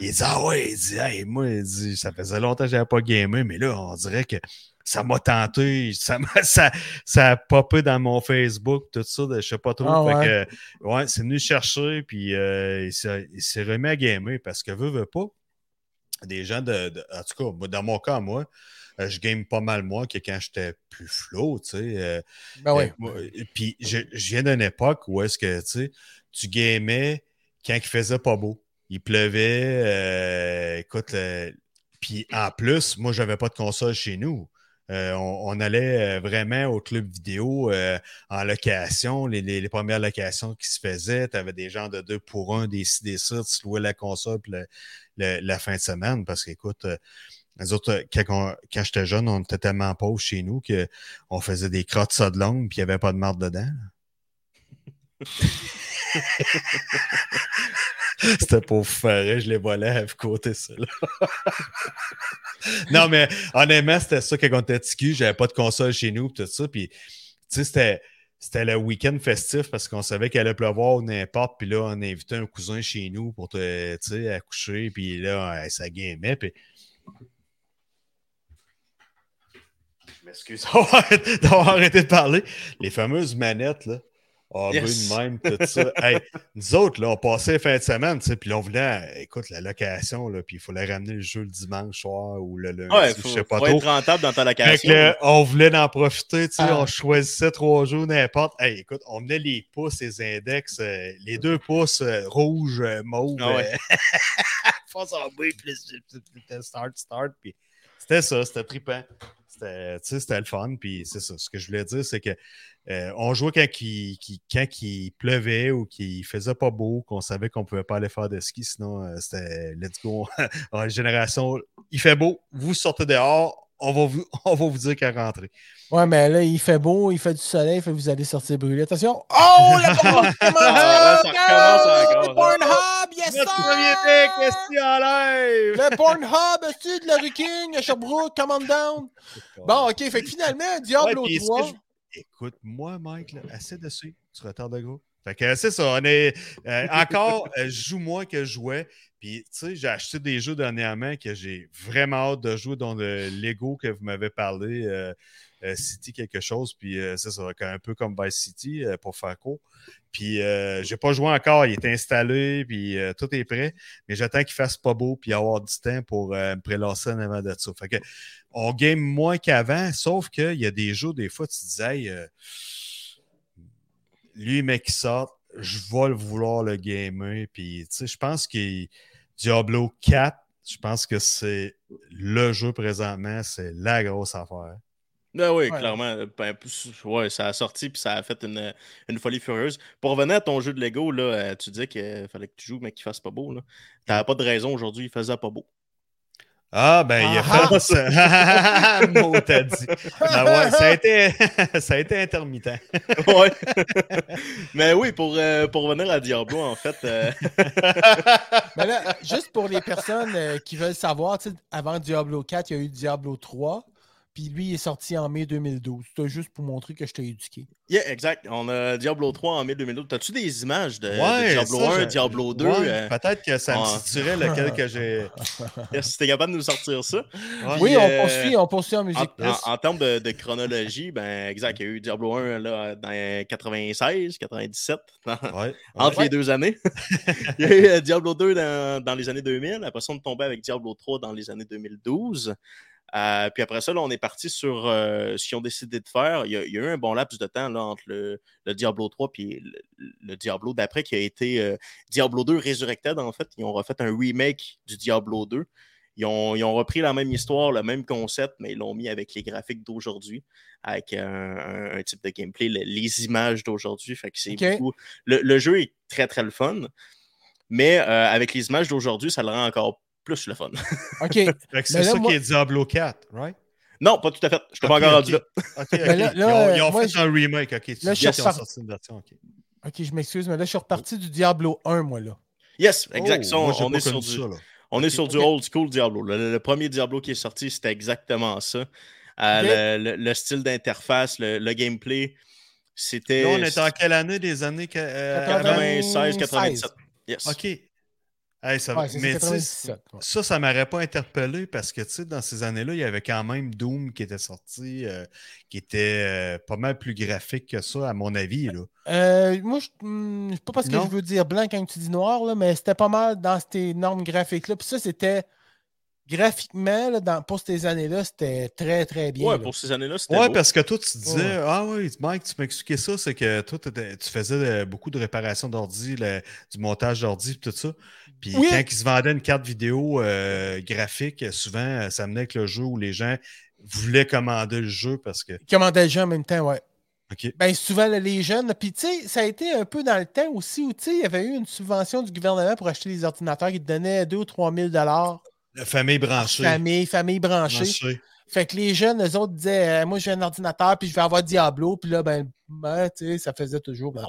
il dit Ah ouais, il dit, hey, moi, il dit, ça faisait longtemps que j'avais pas gamé, mais là, on dirait que ça m'a tenté, ça, m'a- <laughs> ça, ça a popé dans mon Facebook, tout ça, de, je sais pas trop. Ah ouais. ouais, c'est venu chercher, puis euh, il s'est remis à gamer parce que veut, veut pas. Des gens de, de- En tout cas, dans mon cas, moi, euh, je game pas mal moins que quand j'étais plus flow, tu sais. euh, Ben oui. euh, Puis je, je viens d'une époque où est-ce que, tu sais, tu gamais quand il faisait pas beau. Il pleuvait, euh, écoute, puis en plus, moi, j'avais pas de console chez nous. Euh, on, allait euh, vraiment au club vidéo euh, en location, les, les- les premières locations qui se faisaient. Tu avais des gens de deux pour un, des ci, des ça, tu la console le- la fin de semaine parce qu'écoute, euh, nous autres, euh, quand, quand j'étais jeune, on était tellement pauvres chez nous qu'on faisait des crottes ça de longue puis il n'y avait pas de marde dedans. <laughs> <laughs> C'était pour faire, je les volais à côté ça. non, mais honnêtement, c'était ça quand on était petit cul, j'avais pas de console chez nous, tout ça. Puis, tu sais, c'était, c'était le week-end festif parce qu'on savait qu'il allait pleuvoir ou n'importe. Puis là, on invitait un cousin chez nous pour te, accoucher. Puis là, ça gamait. Puis. Je m'excuse <laughs> d'avoir arrêté de parler. Les fameuses manettes, là. Ah, <laughs> Yes. de même, tout ça. Hey, nous autres, là, on passait la fin de semaine, tu sais, puis là, on voulait, écoute, la location, là, puis il fallait ramener le jeu le dimanche soir ou le lundi, Ouais, je faut, sais pas faut trop. être rentable dans ta Fait que location. là, on voulait en profiter, tu sais, Ah. on choisissait trois jours, n'importe. Hey, écoute, on menait les pouces, les index, euh, les deux pouces euh, rouges, euh, mauve. Ah ouais. euh, Force en B, puis c'était start, start, puis c'était ça, c'était trippant. C'était, tu sais, c'était le fun, puis c'est ça. Ce que je voulais dire, c'est que euh, on jouait quand il, qui- quand il pleuvait ou qu'il faisait pas beau, qu'on savait qu'on pouvait pas aller faire de ski, sinon euh, c'était let's go. <laughs> En génération, il fait beau, vous sortez dehors, on va vous, <laughs> on va vous dire qu'à rentrer. Ouais, mais là, il fait beau, il fait du soleil, fait vous allez sortir brûler. Attention! Oh, la <laughs> commence! Ah, ça recommence encore, Le Pornhub, yes, sir! premier live? Le Pornhub, est de Larry King, à Sherbrooke, come on down? Bon, ok, fait que finalement, Diablo Ouais, puis ce que 3. Je- Écoute, moi, Mike, assez dessus, tu retardes de gros. Fait que c'est ça, on est. euh, encore, euh, joue moins que je jouais. Puis, tu sais, j'ai acheté des jeux dernièrement que j'ai vraiment hâte de jouer, dont le Lego que vous m'avez parlé, euh, City quelque chose. Puis, euh, c'est ça, un peu comme Vice City, euh, pour faire court. Puis, euh, j'ai pas joué encore, il est installé, puis euh, tout est prêt. Mais j'attends qu'il fasse pas beau, puis avoir du temps pour euh, me prélasser en avant de ça. Fait que, on game moins qu'avant, sauf qu'il y a des jeux, des fois, tu disais, euh, lui, mec, qui sort, je vais le vouloir le gamer. Puis, tu sais, je pense que Diablo 4, je pense que c'est le jeu présentement, c'est la grosse affaire. Ben oui, Ouais. clairement. Ben, plus- ouais, ça a sorti puis ça a fait une, une folie furieuse. Pour revenir à ton jeu de Lego, là, euh, tu disais qu'il fallait que tu joues, mais qu'il fasse pas beau. Tu n'avais pas de raison aujourd'hui, il faisait pas beau. Ah, ben, il a Ah fait ça. Mot, t'as dit. Ben ouais, ça a été, <laughs> ça a été intermittent. <laughs> ouais. mais oui, pour, euh, pour revenir à Diablo, en fait, euh, <laughs> Mais là, juste pour les personnes euh, qui veulent savoir, avant Diablo 4, il y a eu Diablo 3. Puis lui, il est sorti en mai 2012. C'était juste pour montrer que je t'ai éduqué. yeah, exact. On a Diablo 3 en mai 2012. T'as-tu des images de, Diablo ça, 1, j'ai- Diablo 2 ouais, euh, Peut-être que ça me situerait lequel que j'ai. <laughs> Si t'es capable de nous sortir ça? Ouais. oui, on euh, poursuit, on poursuit en musique. plus. en- en termes de, de chronologie, ben exact, il y a eu Diablo 1 là, dans 96, 97, dans- Ouais. entre Ouais. les deux années. <laughs> il y a eu euh, Diablo 2 dans, dans les années 2000. Après ça, on est tombé avec Diablo 3 dans les années 2012. Euh, puis après ça, là, on est parti sur euh, ce qu'ils ont décidé de faire. Il y, a, il y a eu un bon laps de temps là, entre le, le Diablo 3 et le, le Diablo d'après qui a été euh, Diablo 2 Resurrected. En fait, ils ont refait un remake du Diablo 2. Ils ont, ils ont repris la même histoire, le même concept, mais ils l'ont mis avec les graphiques d'aujourd'hui, avec un, type de gameplay, le- les images d'aujourd'hui. Fait que c'est. Le, le jeu est très très le fun, mais avec les images d'aujourd'hui, ça le rend encore plus le fun. <laughs> OK. C'est ça moi- qui est Diablo 4, right? non, pas tout à fait. Je t'ai pas Ok, encore ok. rendu là. Ok, ok. <laughs> Mais là- ils ont, ils ont euh, moi, fait je- un remake, ok. Tu là, dis je qu'ils ont suis sorti une version, ok. Je m'excuse, mais là, je suis reparti du Diablo 1, moi, là. Yes, exact. Oh, Ça, on, moi, j'ai on pas est sur du, ça, là. on est sur du old school Diablo. Le, le premier Diablo qui est sorti, c'était exactement ça. Euh, le, le- le style d'interface, le, le gameplay, c'était. On est en quelle année des années que, euh, avant? 96, 97. Yes. OK. Hey, ça, Ouais, c'est mais tu sais, 97. ouais. ça, ça m'aurait pas interpellé parce que, tu sais, dans ces années-là, il y avait quand même Doom qui était sorti, euh, qui était euh, pas mal plus graphique que ça, à mon avis, là. Euh, moi, je hmm, c'est pas parce que Non? je veux dire blanc quand tu dis noir, là, mais c'était pas mal dans ces normes graphiques-là. Puis ça, c'était graphiquement, là, dans, pour ces années-là, c'était très, très bien. Ouais, là. pour ces années-là, c'était. Ouais, beau. parce que toi, tu disais, Ouais. ah oui, Mike, tu m'expliquais ça, c'est que toi, tu faisais beaucoup de réparation d'ordi, du montage d'ordi, puis tout ça. Puis Oui. quand ils se vendaient une carte vidéo euh, graphique, souvent, euh, ça menait avec le jeu où les gens voulaient commander le jeu parce que. Commandait le jeu en même temps, ouais. OK. Ben, souvent, les jeunes. Puis, tu sais, ça a été un peu dans le temps aussi où, tu sais, il y avait eu une subvention du gouvernement pour acheter des ordinateurs qui te donnaient 2 ou 3 000 La famille branchée. Famille, famille branchée. branchée. Fait que les jeunes, eux autres disaient, euh, moi, j'ai un ordinateur, puis je vais avoir Diablo. Puis là, ben, ben, tu sais, ça faisait toujours. Puis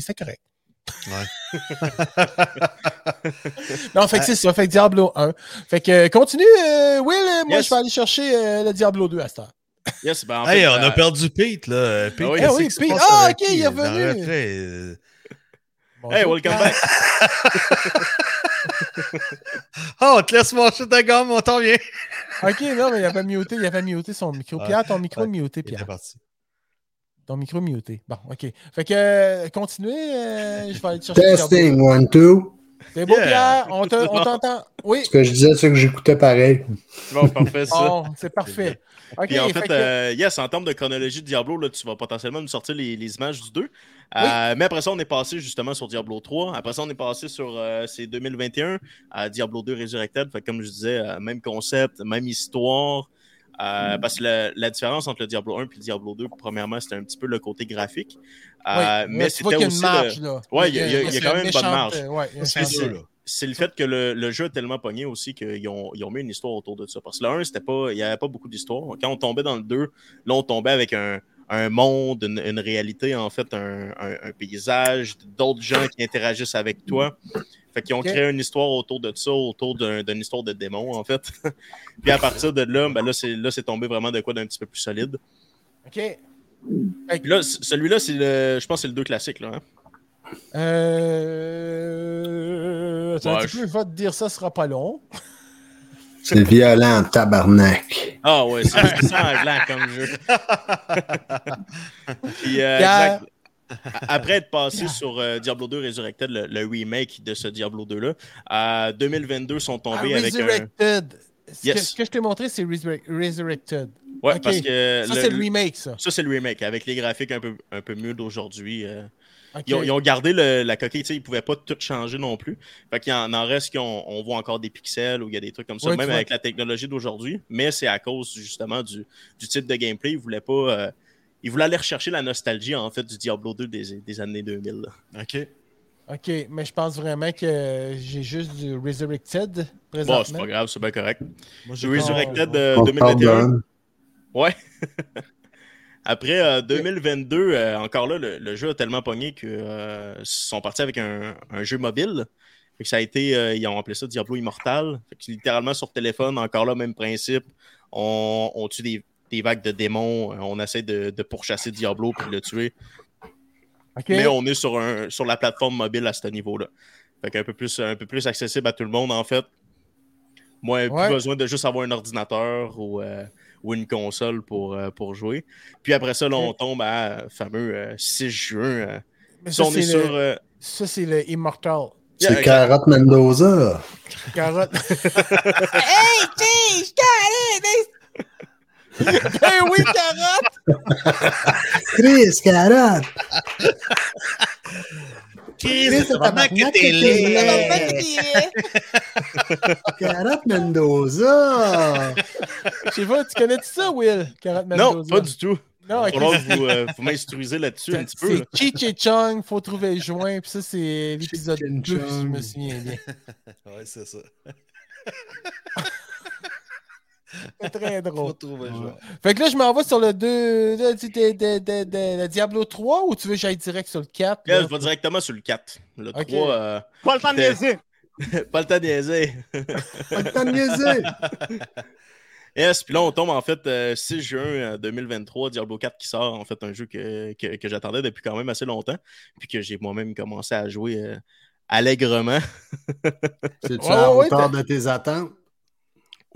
c'était correct. Ouais. <laughs> Non, fait que c'est ça. Fait que Diablo 1. Fait que euh, continue, euh, Will. euh, Moi, Yes. je vais aller chercher euh, le Diablo 2 à cette heure. Yes, ben, en Hey, fait, on a perdu Pete, là. Pete, Ah oui. Ah oui, Pete. Ah, ok, il est revenu. Hey, welcome back. <laughs> On te laisse manger ta gomme, on t'en vient. Ok, non, mais il avait muté, il avait muté son micro. Ah. Pierre, ton micro est muté, Il Pierre. parti. Ton micro muté. Bon, OK. Fait que, euh, continuez. euh, je vais aller te chercher. Testing, one, two. C'est beau, Yeah. Pierre. On te- on <laughs> t'entend. Oui. Ce que je disais, c'est que j'écoutais pareil. Bon, parfait, ça. C'est parfait. OK. Puis en fait, fait que- euh, yes, en termes de chronologie de Diablo, là, tu vas potentiellement nous sortir les, les images du 2. Euh, Mais après ça, on est passé justement sur Diablo 3. Après ça, on est passé sur euh, c'est 2021 à Diablo 2 Resurrected. Fait que comme je disais, euh, même concept, même histoire. Euh, Parce que la, la différence entre le Diablo 1 et le Diablo 2, premièrement, c'était un petit peu le côté graphique. Euh, oui, mais c'était qu'il y a aussi. le- marge, là. Ouais, il y a- il y a- quand même une bonne méchante, marge. ouais, C'est méchante- le fait que le, le jeu a tellement pogné aussi qu'ils ont, ils ont mis une histoire autour de ça. Parce que le 1, c'était pas, il n'y avait pas beaucoup d'histoire. Quand on tombait dans le 2, là, on tombait avec un, un monde, une, une réalité, en fait, un, un- un paysage, d'autres gens qui interagissent avec toi. Fait qu'ils ont créé une histoire autour de ça, autour d'un- d'une histoire de démon, en fait. <laughs> Puis à partir de là, ben là, c'est, là, c'est tombé vraiment de quoi d'un petit peu plus solide. OK. Puis là, celui-là, c'est le, je pense que c'est le 2 classique, là. hein? Euh... Attends un Ouais, peu, je vais te dire ça, ce sera pas long. C'est violent, tabarnak. Ah ouais, c'est <laughs> sanglant comme jeu. <laughs> Puis, euh, exact. <laughs> Après être passé sur euh, Diablo 2 Resurrected, le, le remake de ce Diablo 2-là, en 2022 sont tombés Ah, avec un. Resurrected. Ce, que, ce que je t'ai montré, c'est Resurre- Resurrected. Ouais, parce que. Ça, c'est le remake, ça. ça, c'est le remake, avec les graphiques un peu, un peu mieux d'aujourd'hui. euh. Ils, ont, ils ont gardé le- la coquille, ils pouvaient pas tout changer non plus. Fait qu'il y en, en reste qu'on on voit encore des pixels ou il y a des trucs comme ça, Ouais, même avec la technologie d'aujourd'hui. Mais c'est à cause justement du, du type de gameplay. Ils voulaient pas. Euh, ils voulaient aller rechercher la nostalgie en fait du Diablo 2 des, des années 2000. là. OK. OK, mais je pense vraiment que j'ai juste du Resurrected Bon, présentement. c'est pas grave, c'est bien correct. Moi, Du Resurrected Oh, euh, On te 2021. pardonne. Ouais. <laughs> Après euh, 2022, euh, encore là, le, le jeu a tellement pogné qu'ils sont partis avec un, un jeu mobile. Fait que ça a été, euh, ils ont appelé ça Diablo Immortal. Fait que littéralement sur téléphone, encore là, même principe. On, on tue des, des vagues de démons, euh, on essaie de, de pourchasser Diablo puis de le tuer. Mais on est sur, un, sur la plateforme mobile à ce niveau-là. Fait qu'un peu plus, un peu plus accessible à tout le monde, en fait. Moi, Ouais. plus besoin de juste avoir un ordinateur ou, euh, ou une console pour, euh, pour jouer. Puis après ça, là, on tombe à fameux euh, 6 juin. euh. Si on est sur. le... euh, ça, c'est le Immortal. Yeah, C'est Carotte Mendoza. Carotte. <laughs> <laughs> hey, cheese, carotte! Ben oui, carotte! Chris, Carotte. Chris, tabarnak que t'es laid. Carotte Mendoza. Je sais pas, tu connais ça, Will? Carotte Non, Mendoza? pas du tout. Non, Il ok. va falloir que vous, euh, vous m'instruisez là-dessus un petit peu. C'est Cheech et Chong, faut trouver le joint, puis ça, c'est l'épisode Cheech and 2, si je me souviens bien. <laughs> Ouais, c'est ça. <laughs> C'est très <laughs> Faut drôle. trouver. Fait que là, je m'en vais sur le 2, le, de- de- de- de- le Diablo 3 ou tu veux que j'aille direct sur le 4? Là, là? je vais directement sur le 4. Le Ok. 3, euh, <laughs> Pas le temps de niaiser. pas le temps de niaiser. Pas le temps de niaiser. Yes, puis là, on tombe en fait euh, 6 juin euh, 2023, Diablo 4 qui sort, en fait, un jeu que, que, que j'attendais depuis quand même assez longtemps, puis que j'ai moi-même commencé à jouer euh, allègrement. C'est-tu <laughs> Ouais, à la ouais, hauteur de tes attentes?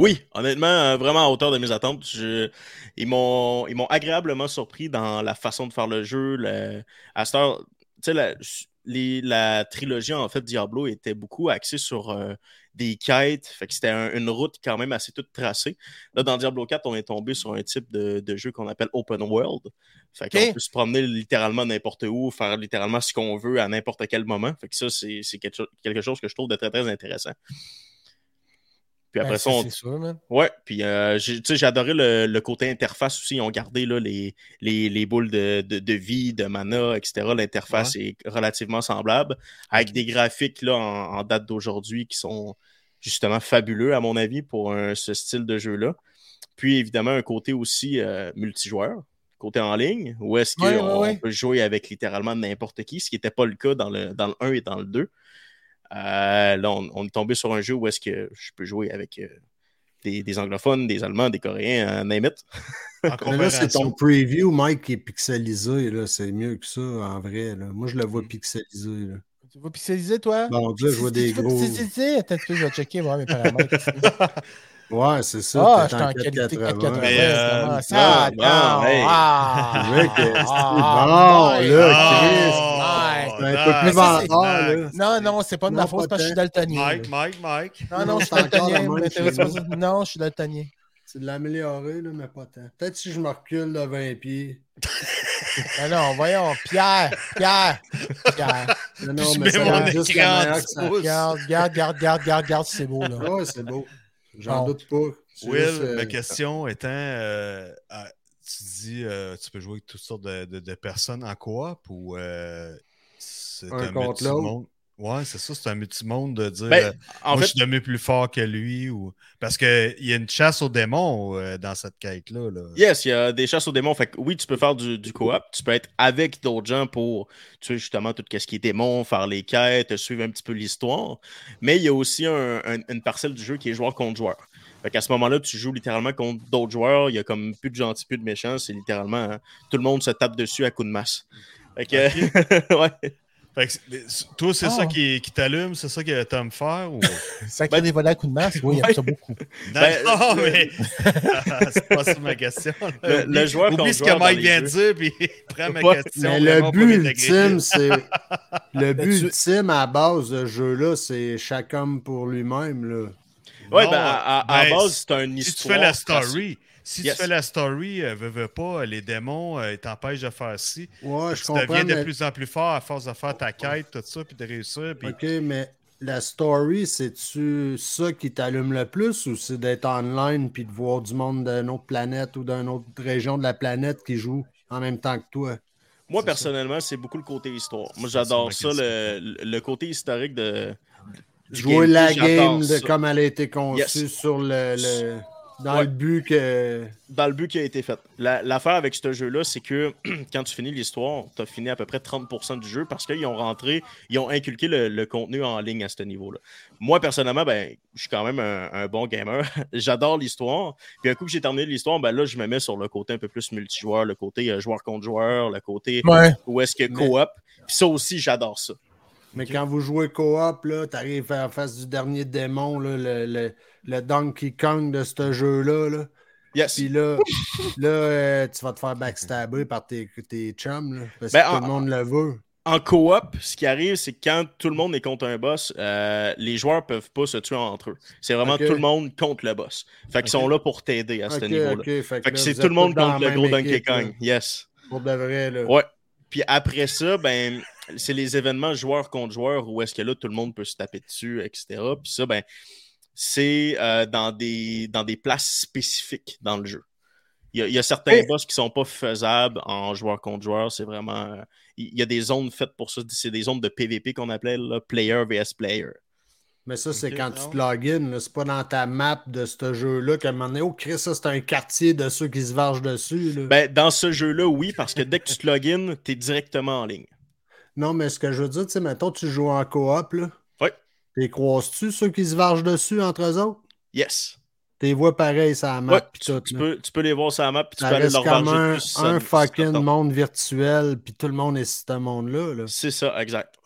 Oui, honnêtement, euh, vraiment à hauteur de mes attentes. Je- ils m'ont ils m'ont agréablement surpris dans la façon de faire le jeu. le- à cette heure, tu sais, la, les- la trilogie, en fait, Diablo était beaucoup axée sur euh, des quêtes. Fait que c'était un- une route quand même assez toute tracée. Là, dans Diablo 4, on est tombé sur un type de, de jeu qu'on appelle Open World. Fait qu'on peut se promener littéralement n'importe où, faire littéralement ce qu'on veut à n'importe quel moment. Fait que ça, c'est quelque chose que je trouve de très, très intéressant. Puis après Ben, ça, on, C'est sûr, man. Ouais, puis euh, j'ai adoré le, le côté interface aussi. Ils ont gardé là, les, les, les boules de, de, de vie, de mana, etc. L'interface est relativement semblable, avec des graphiques là, en, en date d'aujourd'hui qui sont justement fabuleux, à mon avis, pour un- ce style de jeu-là. Puis évidemment, un côté aussi euh, multijoueur, côté en ligne, où est-ce qu'on Ouais, ouais, ouais. peut jouer avec littéralement n'importe qui, ce qui n'était pas le cas dans le, dans le 1 et dans le 2. Euh, là, on, on est tombé sur un jeu où est-ce que je peux jouer avec euh, des, des anglophones, des Allemands, des Coréens, euh, name it. En Mais là, c'est ton preview, Mike, qui est pixelisé. là. C'est mieux que ça, en vrai. là. Moi, je le vois pixelisé. là. Tu vas pixeliser, toi? Bon, là, je vois des gros. pixeliser? Attends, un je vais checker, voir mes paramètres. <laughs> Ouais, c'est ça. Ah, j'étais en qualité 480. Mais, euh, ça? non, hey. ah, ah, là, Ah, C'est ça, c'est- vendeur, là. Non, non, c'est pas de ma faute parce que je suis daltonien. Mike, Mike, Mike. Non, non, je suis c'est encore daltonien. Non, je suis daltonien. C'est de l'améliorer, là, mais pas tant. Peut-être si je me recule de 20 pieds. Non, non, voyons, Pierre, Pierre, Pierre. Non, non, je mais mets ça mon va juste écran la que dessous. ça. Regarde, regarde, regarde, regarde, regarde, regarde, c'est beau, là. Ouais, c'est beau. J'en Bon. doute pas. C'est Will, juste, euh, ma question étant, euh, ah, tu dis, euh, tu peux jouer avec toutes sortes de, de- de personnes en coop ou euh, c'est Un un, contre l'autre. multimonde? Ouais, c'est ça, c'est un multimonde de dire, Ben, euh, en moi fait, je suis devenu plus fort que lui ou parce qu'il y a une chasse aux démons euh, dans cette quête-là. là. Yes, il y a des chasses aux démons. Fait que oui, tu peux faire du, du coop. Tu peux être avec d'autres gens pour tuer justement tout ce qui est démon, faire les quêtes, suivre un petit peu l'histoire. Mais il y a aussi un- un- une parcelle du jeu qui est joueur contre joueur. Fait qu'à ce moment-là, tu joues littéralement contre d'autres joueurs. Il y a comme plus de gentils, plus de méchants. C'est littéralement hein, tout le monde se tape dessus à coups de masse. Fait que, <laughs> ouais. Fait que toi, c'est Ah. ça qui, qui t'allume, c'est ça que t'aimes faire ou... <laughs> Sacré des volets à coups de masse, oui, il y a ça beaucoup. Non, Ben, <laughs> non, mais <laughs> c'est pas ça ma question. Le- joueur Oublie ce que Mike vient de dire, puis prends ma question. Mais le but ultime, c'est. Le but tu- ultime à base de ce jeu-là, c'est chaque homme pour lui-même. Là. Ouais, Non, ben, à, à- à ben, base, c'est un Si histoire. tu fais la story, si Yes. tu fais la story, euh, veux, veux pas, les démons, euh, ils t'empêchent de faire ci. Ouais, je tu comprends. deviens de mais- plus en plus fort à force de faire ta quête, tout ça, puis de réussir. Puis... Ok, mais la story, c'est-tu ça qui t'allume le plus ou c'est d'être online puis de voir du monde d'une autre planète ou d'une autre région de la planète qui joue en même temps que toi? Moi, personnellement, c'est beaucoup le côté histoire. Moi, j'adore ça, le, le côté historique de. du Jouer la game de ça. comme elle a été conçue Yes. sur le, le- dans Ouais. le but que. Dans le but qui a été fait. La- L'affaire avec ce jeu-là, c'est que <clears throat> quand tu finis l'histoire, tu as fini à peu près 30% du jeu parce qu'ils ont rentré, ils ont inculqué le, le contenu en ligne à ce niveau-là. Moi, personnellement, ben, je suis quand même un, un bon gamer. <laughs> J'adore l'histoire. Puis un coup que j'ai terminé l'histoire, ben là, je me mets sur le côté un peu plus multijoueur, le côté euh, joueur contre joueur, le côté Ouais. où est-ce que coop. Puis ça aussi, j'adore ça. Mais quand vous jouez coop, là, t'arrives en face du dernier démon, là, le, le, le Donkey Kong de ce jeu-là. Là. Yes. Puis là, <laughs> là euh, tu vas te faire backstabber par tes, tes chums, là, parce Ben, que tout le monde le veut. En coop, ce qui arrive, c'est que quand tout le monde est contre un boss, euh, les joueurs peuvent pas se tuer entre eux. C'est vraiment tout le monde contre le boss. Fait qu'ils sont là pour t'aider à ce niveau-là. fait Fait que c'est tout le monde contre le gros Donkey Kong. Yes. Pour de vrai, là. Ouais. Puis après ça, ben, c'est les événements joueur contre joueur où est-ce que là, tout le monde peut se taper dessus, etc. Puis ça, ben, c'est euh, dans, des, dans des places spécifiques dans le jeu. Il y a, il y a certains boss qui sont pas faisables en joueur contre joueur. C'est vraiment. euh, il y a des zones faites pour ça. C'est des zones de PVP qu'on appelait là, player vs player. Mais ça, c'est quand non. tu te login. C'est pas dans ta map de ce jeu-là qu'à un moment donné, oh Chris, ça c'est un quartier de ceux qui se vargent dessus. là. Ben, dans ce jeu-là, oui, parce que dès que tu te login, tu es directement en ligne. Non, mais ce que je veux dire, tu sais, mettons, tu joues en coop, là. T'es croises-tu ceux qui se vargent dessus entre eux autres? Yes. T'es vois pareil, ça map Ouais, pis tu, tout. tu là. peux, tu peux les voir sur la map, puis tu peux aller leur comme un, plus un ça- fucking monde virtuel, puis tout le monde est sur ce monde-là. là. C'est ça, exact.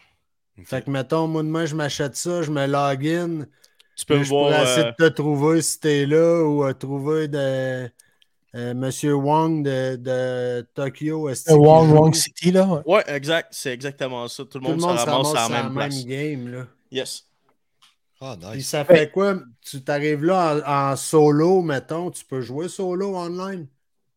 Fait que, mettons, moi, demain, je m'achète ça, je me login. Tu peux me je voir. pourrais essayer euh, de te trouver si t'es là ou euh, trouver de, euh, Monsieur Wong de, de Tokyo. Wong? Wong City, là. ouais. Ouais, exact. C'est exactement ça. Tout le Tout le monde, monde se se ramasse à la sur même la place. même game. Là. Yes. Ah, Puis ça fait quoi? Tu t'arrives là en, en solo, mettons. Tu peux jouer solo online?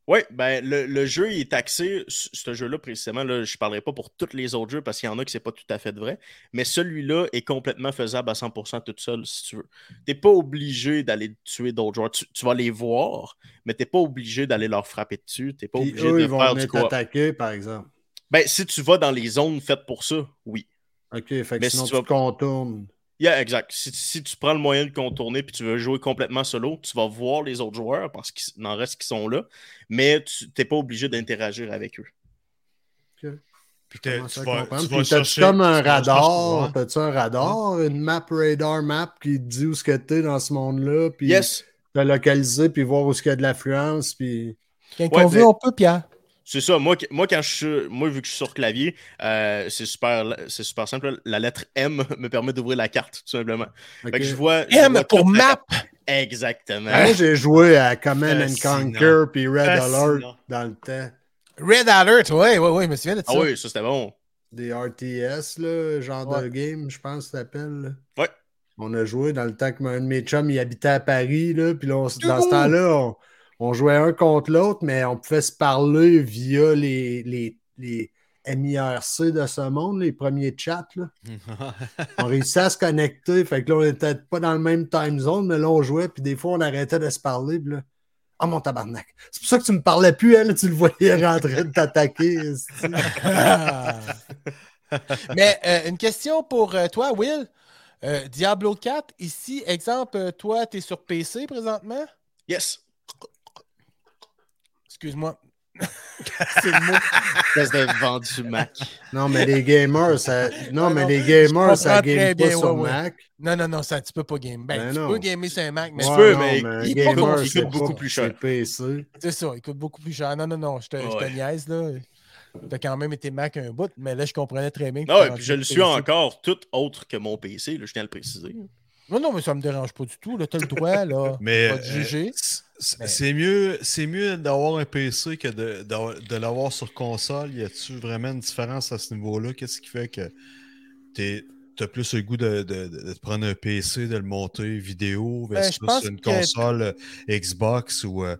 Oui, ben le, le jeu il est axé, ce jeu-là précisément, là, je ne parlerai pas pour tous les autres jeux parce qu'il y en a que c'est pas tout à fait vrai, mais celui-là est complètement faisable à 100% tout seul si tu veux. Tu n'es pas obligé d'aller tuer d'autres joueurs. Tu, tu vas les voir, mais tu n'es pas obligé d'aller leur frapper dessus. Tu n'es pas Puis obligé eux, de ils vont faire du quoi. t'attaquer, par exemple. Ben, si tu vas dans les zones faites pour ça, oui. OK, fait que Mais si sinon tu tu, vas- contournes. Yeah, exact. Si, si tu prends le moyen de contourner puis tu veux jouer complètement solo, tu vas voir les autres joueurs parce qu'il en reste qui sont là, mais tu n'es pas obligé d'interagir avec eux. Puis t'es- Comment tu vas, tu Puis vas t'as-tu chercher. comme un tu radar? T'as-tu un radar? Une map radar map qui te dit où ce que t'es dans ce monde-là? Puis Yes, te localiser, puis voir où ce qu'il y a de l'affluence, puis... Quand Ouais, on veut, mais- on peut, Pierre. C'est ça. Moi, quand je suis, moi, vu que je suis sur clavier, euh, c'est super, c'est super simple. La lettre M <laughs> me permet d'ouvrir la carte, tout simplement. OK. Fait que je vois, je M vois pour la map. Exactement. Moi, j'ai joué à Command and. Conquer puis Red. Alert dans le temps. Red Alert, ouais, ouais, ouais, je me souviens de ça. Ah oui, ça c'était bon. Des RTS, là, genre de game, je pense que ça s'appelle. Ouais. On a joué dans le temps que un de mes chums il habitait à Paris, là, puis là, on dans ce temps-là, on, on jouait un contre l'autre, mais on pouvait se parler via les, les, les MIRC de ce monde, les premiers chats. Là. <laughs> On réussissait à se connecter, fait que là, on n'était pas dans le même time zone, mais là, on jouait, puis des fois, on arrêtait de se parler, puis là, ah mon tabarnak, c'est pour ça que tu me parlais plus, elle, tu le voyais rentrer de t'attaquer. <laughs> Mais euh, une question pour euh, toi, Will. Euh, Diablo 4, ici, exemple, toi, tu es sur PC présentement? Yes. Excuse-moi. <laughs> C'est le mot. Espèce de vendu Mac. Non, mais les gamers, ça, non, mais non, les gamers, ça game pas bien, sur ouais, ouais. Mac. Non, non, non, ça, tu peux pas game. Ben, Ben tu non. peux gamer sur un Mac, mais Tu peux, non, mais il gamer, coûte beaucoup plus cher. c'est PC. c'est ça, il coûte beaucoup plus cher. Non, non, non, je te, je te Ouais. niaise, là. T'as quand même été Mac un bout, mais là, je comprenais très bien. Ah ouais, t'es puis je le suis encore tout autre que mon PC, là, je tiens à le préciser. Non, non, mais ça me dérange pas du tout. Là, t'as le droit, là. Mais pas de euh, juger. C'est mieux, mieux d'avoir un PC que de, de l'avoir sur console. Y a-tu vraiment une différence à ce niveau-là? Qu'est-ce qui fait que tu as plus le goût de, de- prendre un PC, de le monter vidéo Ben, versus une console euh, Xbox ou euh,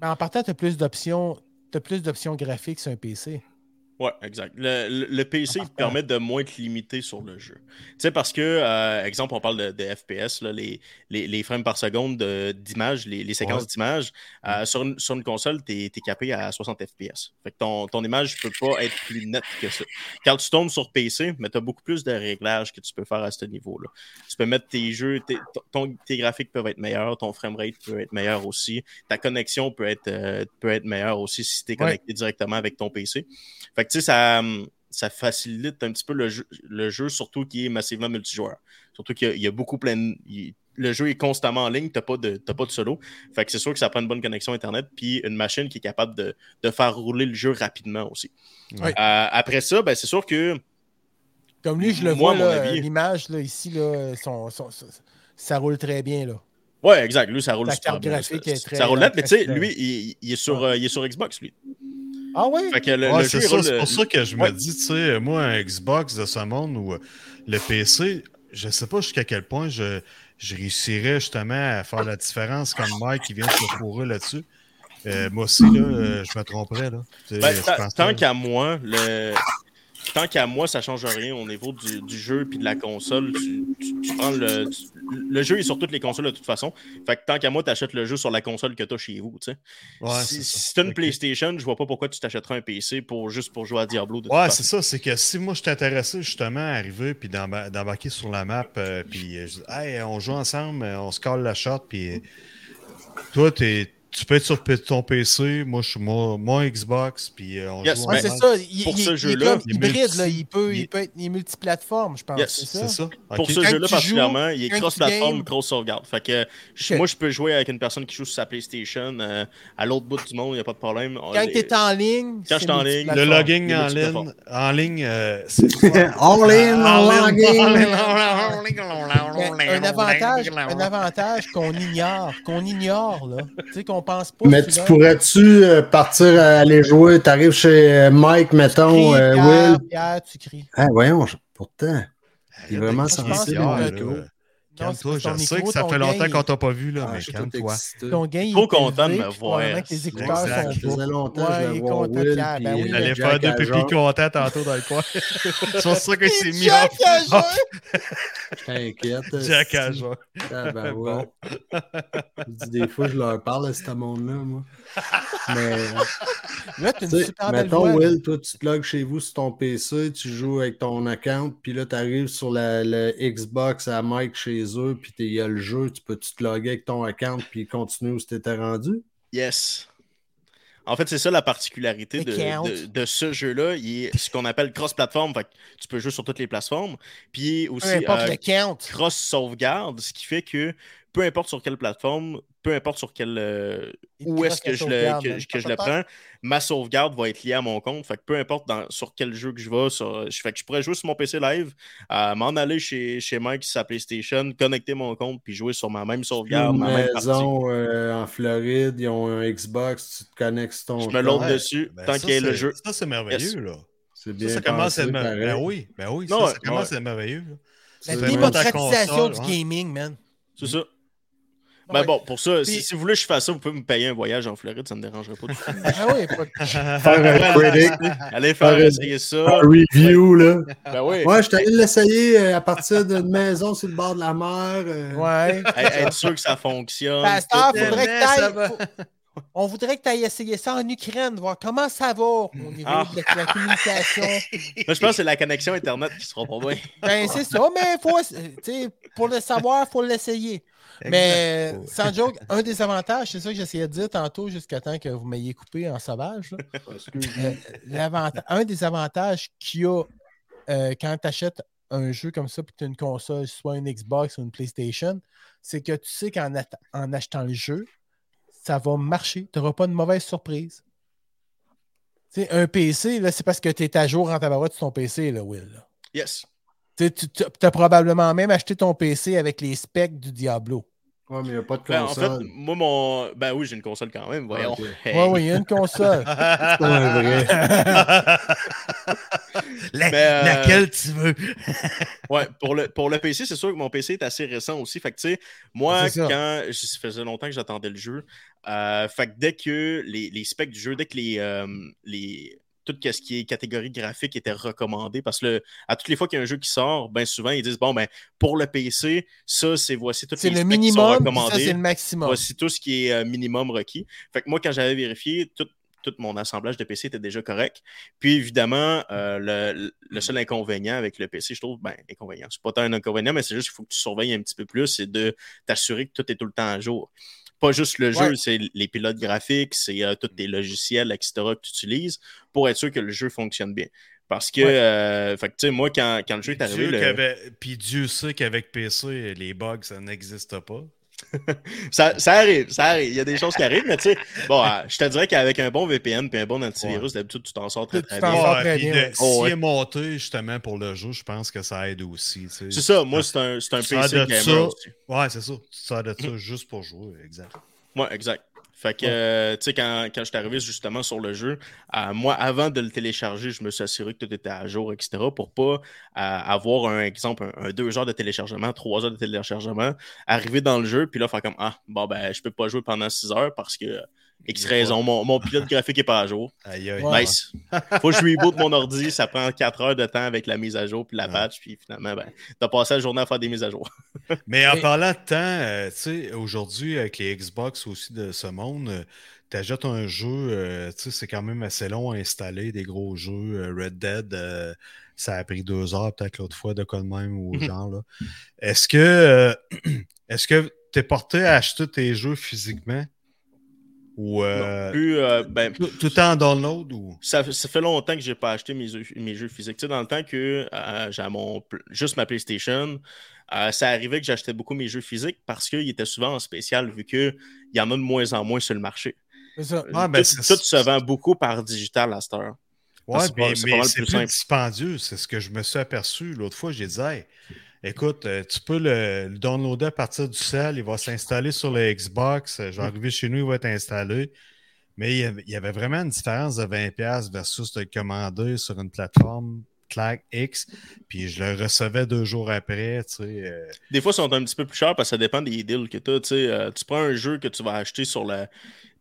Ben, en partant, t'as plus d'options. T'as plus d'options graphiques sur un PC. Ouais, exact. Le, le- le PC te partant. permet de moins te limiter sur le jeu. Tu sais, parce que, euh, exemple, on parle de, de FPS, là, les, les, les frames par seconde de- d'images, les, les séquences Ouais. d'images. euh, sur, une, sur une console, tu es, capé à 60 FPS. Fait que ton, ton image ne peut pas être plus nette que ça. Quand tu tombes sur PC, mais tu as beaucoup plus de réglages que tu peux faire à ce niveau-là. Tu peux mettre tes jeux, tes, ton- tes graphiques peuvent être meilleurs, ton framerate peut être meilleur aussi, ta connexion peut être, euh, peut être meilleure aussi si tu es Ouais. connecté directement avec ton PC. Fait que tu sais, ça, hum, ça facilite un petit peu le jeu, le jeu, surtout qui est massivement multijoueur. Surtout qu'il y a- il y, a beaucoup plein. de- il- le jeu est constamment en ligne, t'as pas de pas de solo. Fait que c'est sûr que ça prend une bonne connexion Internet, puis une machine qui est capable de, de faire rouler le jeu rapidement aussi. Euh, après ça, ben, c'est sûr que Comme lui, je le Moi, vois, l'image, là, ici, là, son- son- son- ça roule très bien, là. Ouais, exact. Lui, ça roule La super bien. Ça- est très- Ça roule net, mais tu sais, lui, il, il est sur, euh, il est sur Xbox, lui. Ah le, Ouais, c'est c'est euh, pour ça que je ouais. me dis, tu sais, moi, un Xbox de ce monde ou euh, le PC, je sais pas jusqu'à quel point je, je réussirais justement à faire la différence comme Mike qui vient de se fourrer là-dessus. Euh, moi aussi, là, euh, je me tromperais. Là. Ben, tant qu'à moi, le... tant qu'à moi, ça change rien au niveau du, du jeu puis de la console. Tu, tu- tu prends le, tu- le jeu est sur toutes les consoles de toute façon. Fait que tant qu'à moi, tu achètes le jeu sur la console que tu as chez vous. Ouais, si si tu as une. PlayStation, je vois pas pourquoi tu t'achèteras un PC pour, juste pour jouer à Diablo. De Ouais, c'est ça. C'est que si moi je t'intéressais justement à arriver puis d'emba- d'embarquer sur la map, euh, puis je dis, hey, on joue ensemble, on se colle la shot, puis toi, t'es- tu peux être sur ton PC, moi je suis mon, mon Xbox, puis euh, on Yes, joue Ouais, ben, c'est ensemble. ça. Il, pour il- ce il est jeu-là, comme il multi- là. Il peut, il- il peut être multiplateforme, je pense. Yes, c'est ça? ça. Pour ce jeu-là particulièrement, il est games- cross-sauvegarde. Fait que moi, je peux jouer avec une personne qui joue sur sa PlayStation euh, à l'autre bout du monde, il n'y a pas de problème. Quand Les- tu es en ligne, Quand je suis en ligne, Le logging en ligne, en ligne, euh, c'est. All in, un avantage, un avantage qu'on ignore, qu'on ignore, là. Tu sais, qu'on pense pas. Mais tu pourrais-tu euh, partir à aller jouer? T'arrives chez euh, Mike, mettons, euh, Pierre, Will. Pierre, tu cries. Ah, voyons, pourtant. Il est vraiment Je pense sensible, que c'est c'est Calme-toi, que je sais que ça fait longtemps il- qu'on t'a pas vu, là, Ah, mais calme-toi. Ton gain, il Trop est content de me voir. que les écouteurs Exact. sont Ça faisait bas. longtemps Ouais, que je il voulais est voir content, puis, Ben oui, euh, Il allait faire deux pépis contents tantôt dans le coin. <laughs> c'est pour ça qu'il s'est mis Jack à! T'inquiète. <laughs> Jack à. Ah, ben <laughs> ouais. Je dis, Des fois, je leur parle à ce monde-là, moi. <laughs> Mais, Là, tu as tu une sais, super belle mettons, voix. Will, toi, tu te logs chez vous sur ton PC, tu joues avec ton account, puis là, tu arrives sur la, le Xbox à Mike chez eux, puis il y a le jeu, tu peux-tu te loguer avec ton account, puis continuer où tu étais rendu? Yes. En fait, c'est ça la particularité de, de- de ce jeu-là. Il est ce qu'on appelle cross-platform. Tu peux jouer sur toutes les plateformes. Puis aussi Peu importe euh, cross-sauvegarde, ce qui fait que peu importe sur quelle plateforme, peu importe sur quel euh, où est-ce que, je le, sauvegarde, que, je le prends, ma sauvegarde va être liée à mon compte. Fait que peu importe dans- sur quel jeu que je vais, sur, je, fait que je pourrais jouer sur mon PC live, euh, m'en aller chez, chez Mike sur sa PlayStation, connecter mon compte, puis jouer sur ma même sauvegarde, Une ma même partie. maison euh, en Floride, ils ont un Xbox, tu te connectes sur ton Je me compte. dessus Ben, tant qu'il y a le jeu. Ça, c'est merveilleux, là. C'est Ça, bien ça commence à. Ben oui, ben oui, Non, ça, ouais, ça commence ouais. à être merveilleux. là. La démocratisation console, du ouais. gaming, man. C'est ça. Ben ouais. bon, pour ça, si, Puis- si vous voulez que je fasse ça, vous pouvez me payer un voyage en Floride, ça me dérangerait pas du tout. <laughs> Ah oui, pas- <laughs> Faire un critic, Allez faire Faire- essayer ça. un review, là. Ben oui. Ouais, je suis allé l'essayer euh, à partir d'une maison sur le bord de la mer. euh. ouais. Être sûr que ça fonctionne. Pasteur, faudrait euh, que t'ailles- On voudrait que tu ailles essayer ça en Ukraine, voir comment ça va au niveau Ah. de la, la communication. <laughs> Moi, je pense que c'est la connexion Internet qui sera pas bien. <laughs> Ben, c'est ça, mais faut, pour le savoir, il faut l'essayer. Mais Exact. sans joke, un des avantages, c'est ça que j'essayais de dire tantôt jusqu'à temps que vous m'ayez coupé en sauvage. <laughs> Euh, un des avantages qu'il y a euh, quand tu achètes un jeu comme ça, puis tu as une console, soit une Xbox ou une PlayStation, c'est que tu sais qu'en en achetant le jeu, ça va marcher. Tu n'auras pas de mauvaise surprise. Tu sais, un PC, là, c'est parce que tu es à jour en tabarouette sur ton PC, là, Will. là. Yes. Tu as probablement même acheté ton PC avec les specs du Diablo. Ouais, mais il n'y a pas de Ben, en fait, console. moi, mon. Ben oui, j'ai une console quand même, voyons. Hey. Ouais, oui, il y a une console. <laughs> C'est pas un vrai. <laughs> La- euh, Laquelle tu veux? <laughs> Ouais, pour le, pour le PC, c'est sûr que mon PC est assez récent aussi. Fait que, tu sais, moi, quand. Ça faisait longtemps que j'attendais le jeu. euh, fait que dès que les, les specs du jeu, dès que les. euh, les tout ce qui est catégorie graphique était recommandé parce que le- à toutes les fois qu'il y a un jeu qui sort, ben souvent ils disent bon ben pour le PC, ça c'est voici toutes les le specs qui sont minimum, puis ça, recommandés. c'est le maximum. Voici tout ce qui est euh, minimum requis. Fait que moi, quand j'avais vérifié, tout, tout mon assemblage de PC était déjà correct. Puis évidemment, euh, le, le seul inconvénient avec le PC, je trouve, ben, inconvénient, c'est pas tant un inconvénient, mais c'est juste qu'il faut que tu surveilles un petit peu plus, c'est de t'assurer que tout est tout le temps à jour. Pas juste le jeu, c'est les pilotes graphiques, c'est euh, tous tes logiciels, etc., que tu utilises pour être sûr que le jeu fonctionne bien. Parce que, Ouais. euh, fait que, tu sais, moi, quand, quand le jeu est arrivé, le- Puis Dieu sait qu'avec PC, les bugs, ça n'existe pas. Ça, ça arrive, ça arrive. Il y a des choses qui arrivent, mais tu sais, bon, euh, je te dirais qu'avec un bon VPN et un bon antivirus, d'habitude, tu t'en sors très, Tu très t'en bien. sors très bien, de- ouais. Oh, est monté justement pour le jeu, je pense que ça aide aussi. tu sais. C'est ça, moi, c'est un, c'est un Ça PC gamer ça. aussi. Ouais, c'est ça. Tu sers de Mm. ça juste pour jouer, exact. Ouais, exact. Fait que, euh, tu sais, quand, quand je suis arrivé justement sur le jeu, euh, moi, avant de le télécharger, je me suis assuré que tout était à jour, etc., pour pas euh, avoir un exemple, un, un deux heures de téléchargement, trois heures de téléchargement, arriver dans le jeu, puis là, faire comme, ah, bon, ben, je peux pas jouer pendant six heures parce que X raison, mon, mon pilote graphique est pas à jour. Aïe, aïe. Ouais. Nice. Faut que je reboot mon ordi, ça prend 4 heures de temps avec la mise à jour puis la Ouais. patch, puis finalement, ben, t'as passé la journée à faire des mises à jour. <laughs> Mais en Et- parlant de temps, euh, tu sais, aujourd'hui, avec les Xbox aussi de ce monde, tu achètes un jeu, euh, tu sais, c'est quand même assez long à installer, des gros jeux. euh, Red Dead, euh, ça a pris deux heures, peut-être l'autre fois, de quoi de même ou Mhm. genre. là. Est-ce que euh, <clears throat> est-ce que tu es porté à acheter tes jeux physiquement? Ou euh, Plus, euh, ben, tout, tout en download ou? ça, ça fait longtemps que j'ai pas acheté mes, jeux- mes jeux physiques. Tu sais, dans le temps que euh, j'avais mon, juste ma PlayStation, euh, ça arrivait que j'achetais beaucoup mes jeux physiques parce qu'ils étaient souvent en spécial vu qu'il y en a de moins en moins sur le marché. Ça. Ah, ben, tout, se vend beaucoup par digital à cette heure. Ouais, c'est pas- mais, c'est plus plus simple. dispendieux. C'est ce que je me suis aperçu. L'autre fois, j'ai dit, Hey, écoute, euh, tu peux le, le downloader à partir du sel. Il va s'installer sur le Xbox. Euh, Je vais arriver chez nous, il va être installé. Mais il y avait, il y avait vraiment une différence de 20$ versus de commander sur une plateforme claque X. Puis je le recevais deux jours après. Tu sais, euh, Des fois, ils sont un petit peu plus chers parce que ça dépend des deals que tu as. Tu sais, euh, tu prends un jeu que tu vas acheter sur la.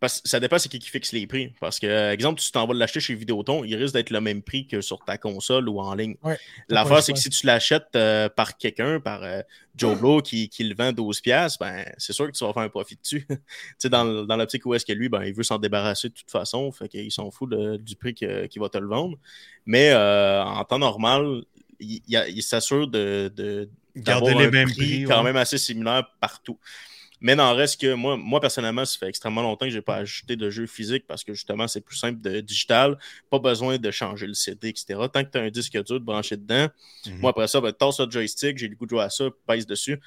Parce que ça dépend c'est qui qui fixe les prix. Parce que, euh, exemple, tu t'en vas l'acheter chez Vidéoton, il risque d'être le même prix que sur ta console ou en ligne. Ouais, L'affaire, c'est que si tu l'achètes euh, par quelqu'un, par euh, Joe Blow qui, qui le vend 12$, ben, c'est sûr que tu vas faire un profit dessus. <laughs> tu sais, dans, dans l'optique où est-ce que lui, ben, il veut s'en débarrasser de toute façon, fait qu'il s'en fout de- du prix que- qu'il va te le vendre. Mais euh, en temps normal, il, il a- il s'assure de, de, garder les mêmes prix prix. quand ouais. même assez similaire partout. Mais n'en reste que moi, moi personnellement, ça fait extrêmement longtemps que je n'ai pas acheté de jeux physiques parce que justement, c'est plus simple de digital. Pas besoin de changer le CD, etc. Tant que tu as un disque dur de branché dedans, Mhm. moi après ça, ben, tasse le joystick, j'ai le goût de jouer à ça, pèse dessus.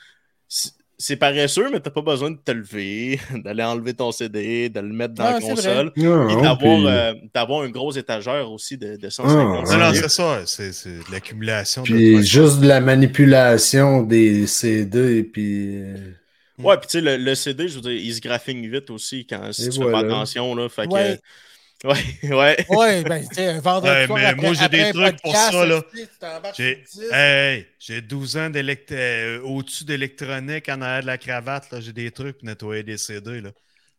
C'est- c'est paresseux, mais t'as pas besoin de te lever, <laughs> d'aller enlever ton CD, de le mettre dans Ah, la c'est console. Et d'avoir puis- euh, d'avoir une grosse étagère aussi de, de 150 Ah, Non, non, c'est ça. C'est c'est de l'accumulation. de- Puis juste de la manipulation des CD, puis... euh, Ouais, puis tu sais, le, le CD, je veux dire, il se graphine vite aussi quand si Et tu fais pas attention. Là, fait que, Ouais. <laughs> ouais, ouais. Ouais, ben, tu sais, un vendredi Ouais, soir mais après, moi, j'ai des trucs pour ça, là. J'ai sur le disque. hey, j'ai 12 ans euh, au-dessus d'électronique en arrière de la cravate. là, J'ai des trucs pour nettoyer des CD. Là.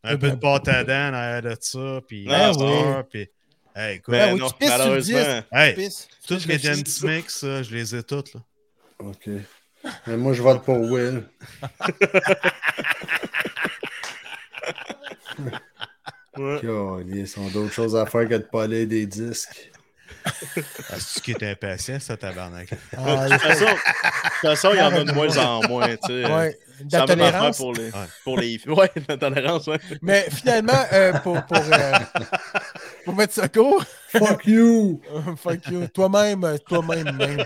Un peu ben, de pâte à dents en arrière de ça. Puis Ah, puis- Hey, écoute, Ben non, tu pisses sur le malheureusement. hey, toutes mes. Dance Mix, ça, je les ai toutes. Là. OK. Mais moi, je vote pour Will. Ouais. Ils ont d'autres choses à faire que de poler des disques. Ah, c'est qui est impatient, ça, tabarnak. Ah, De toute façon, de toute façon, il y en a de moins en moins. tu sais. ouais, de Ça tolérance. pour les, Ouais. pour les Ouais, la tolérance, ouais. Mais finalement, euh, pour, pour, euh, pour mettre ça court, Fuck you! <laughs> fuck you, toi-même, toi-même, même.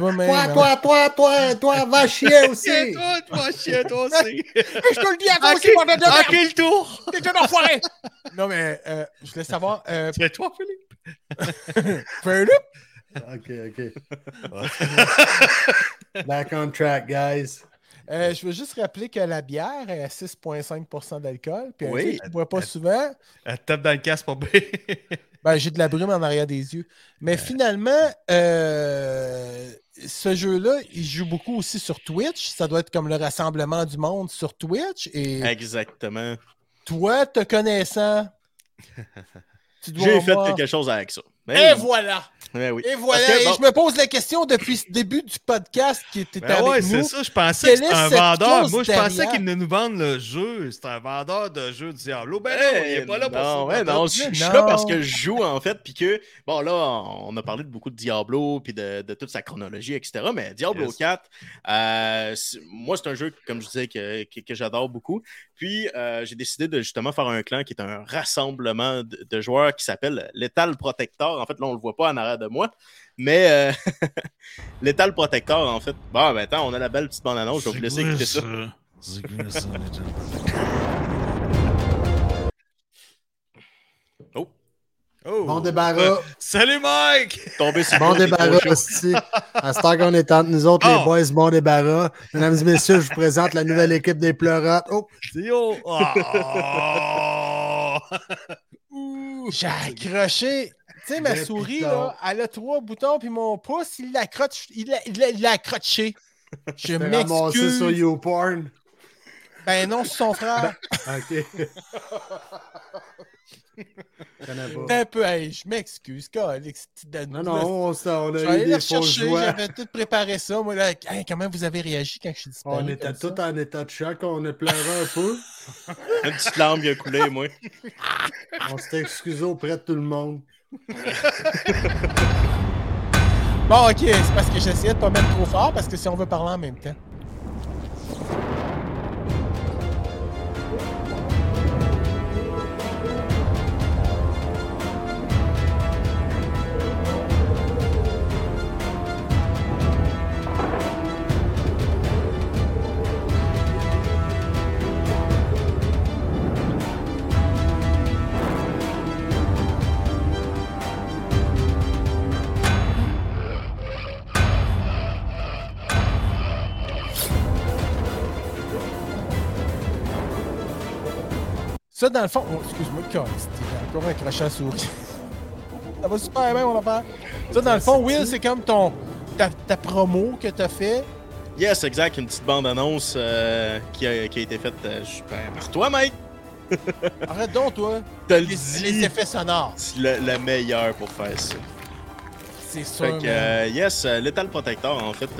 Toi-même. Toi, hein. toi, toi, toi, toi, va chier <laughs> aussi! toi, toi, chien, toi aussi. <laughs> Je te le dis à toi aussi, Ok, bordel de merde! ok, le tour? T'es un enfoiré! <laughs> Non, mais euh, je voulais savoir, euh, C'est toi, Philippe? Philippe, OK, OK. Back on track, guys. euh, je veux juste rappeler que la bière est à 6,5% d'alcool. Puis Oui. je bois pas souvent, Elle tape dans le casque pour B. ben, j'ai de la brume en arrière des yeux. Mais finalement, euh, ce jeu-là, il joue beaucoup aussi sur Twitch. Ça doit être comme le rassemblement du monde sur Twitch. Et Exactement. toi, te connaissant, <laughs> tu dois J'ai fait quelque chose avec ça. Et Ben oui. voilà! Ben oui. Et voilà! Et je me pose la question depuis ce début du podcast qui était Ben avec ouais, nous. c'est ça. Je pensais Quelle que c'était un vendeur. Moi, je pensais qu'il venait nous vendre le jeu. C'est un vendeur de jeux Diablo. Ben non, il Hey, est pas là pour non, ça. ouais, non, je je suis là parce que je joue en fait, puis que, bon là, on a parlé de beaucoup de Diablo, puis de, de toute sa chronologie, etc. Mais Diablo Yes. 4, euh, moi, c'est un jeu, comme je disais, que, que, que j'adore beaucoup. Puis, euh, j'ai décidé de justement faire un clan qui est un rassemblement de, de joueurs qui s'appelle Lethal Protector. En fait, là, on le voit pas en arrière de moi, mais euh, <laughs> Lethal Protector, en fait. Bon, ben attends, on a la belle petite bande-annonce, je vais vous laisser écouter ça. Ça, <laughs> Legend? Oh, Oh. Bon débarras. Salut, Mike! <laughs> tombé sur le Bon débarras, hostie. À ce temps qu'on est entre nous autres, les Oh. boys, bon débarras. Mesdames et messieurs, je vous présente la nouvelle équipe des pleurotes. Oh! Ah! J'ai accroché. Tu sais, ma souris, là, elle a trois boutons, puis mon pouce, il l'a accroché. Il l'a- accroché. <laughs> Je ramassé sur m'excuse. YouPorn. Ben non, c'est son frère. OK. <laughs> Pas. T'es un peu, hey, je m'excuse, dame. Non, non, on, s'est- on a eu des faux j'avais tout préparé ça. Moi, là, Hey, comment vous avez réagi quand je suis disparu? On était ça? tous en état de choc, on a pleuré un peu. <laughs> Une petite larme qui a coulé, moi. On s'était excusé auprès de tout le monde. <laughs> Bon, ok, c'est parce que j'essayais de pas mettre trop fort, parce que si on veut parler en même temps. Ça, dans le fond. oh, excuse-moi, t'es encore un crochet à souris. Ça va super bien, mon affaire. Ça, dans le fond, Will, c'est comme ton. Ta, ta promo que t'as fait. Yes, exact. Une petite bande-annonce euh, qui, a, qui a été faite euh, par toi, Mike. <laughs> Arrête donc, toi. T'as le Les, effets sonores. C'est le, le meilleur pour faire ça. C'est sûr. Fait que, euh, yes, Lethal Protector, en fait,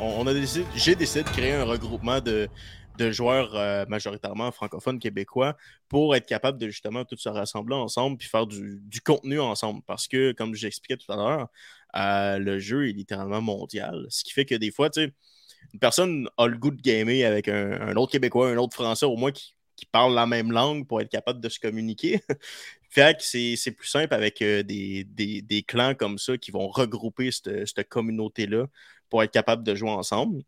on a décidé, j'ai décidé de créer un regroupement de, de joueurs euh, majoritairement francophones québécois pour être capable de justement tout se rassembler ensemble puis faire du, contenu ensemble. Parce que, comme j'expliquais tout à l'heure, euh, le jeu est littéralement mondial. Ce qui fait que des fois, tu sais, une personne a le goût de gamer avec un, autre Québécois, un autre Français, au moins qui, qui parle la même langue pour être capable de se communiquer. <laughs> fait que c'est plus simple avec euh, des clans comme ça qui vont regrouper cette, cette communauté-là pour être capable de jouer ensemble.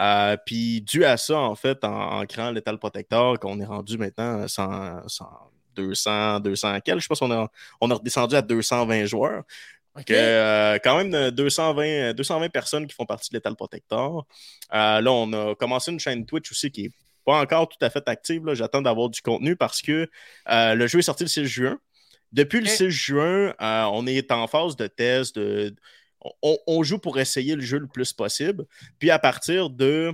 Euh, puis dû à ça, en fait, en, en créant Lethal Protector, qu'on est rendu maintenant à 100, 100, 200, 200 quelques, je pense qu'on a, on a redescendu à 220 joueurs. Que, euh, quand même euh, 220, 220 personnes qui font partie de Lethal Protector. Euh, là, on a commencé une chaîne Twitch aussi qui est pas encore tout à fait active. J'attends d'avoir du contenu parce que le jeu est sorti le 6 juin. Depuis le Ok. 6 juin, on est en phase de test. De, on, on joue pour essayer le jeu le plus possible. Puis à partir de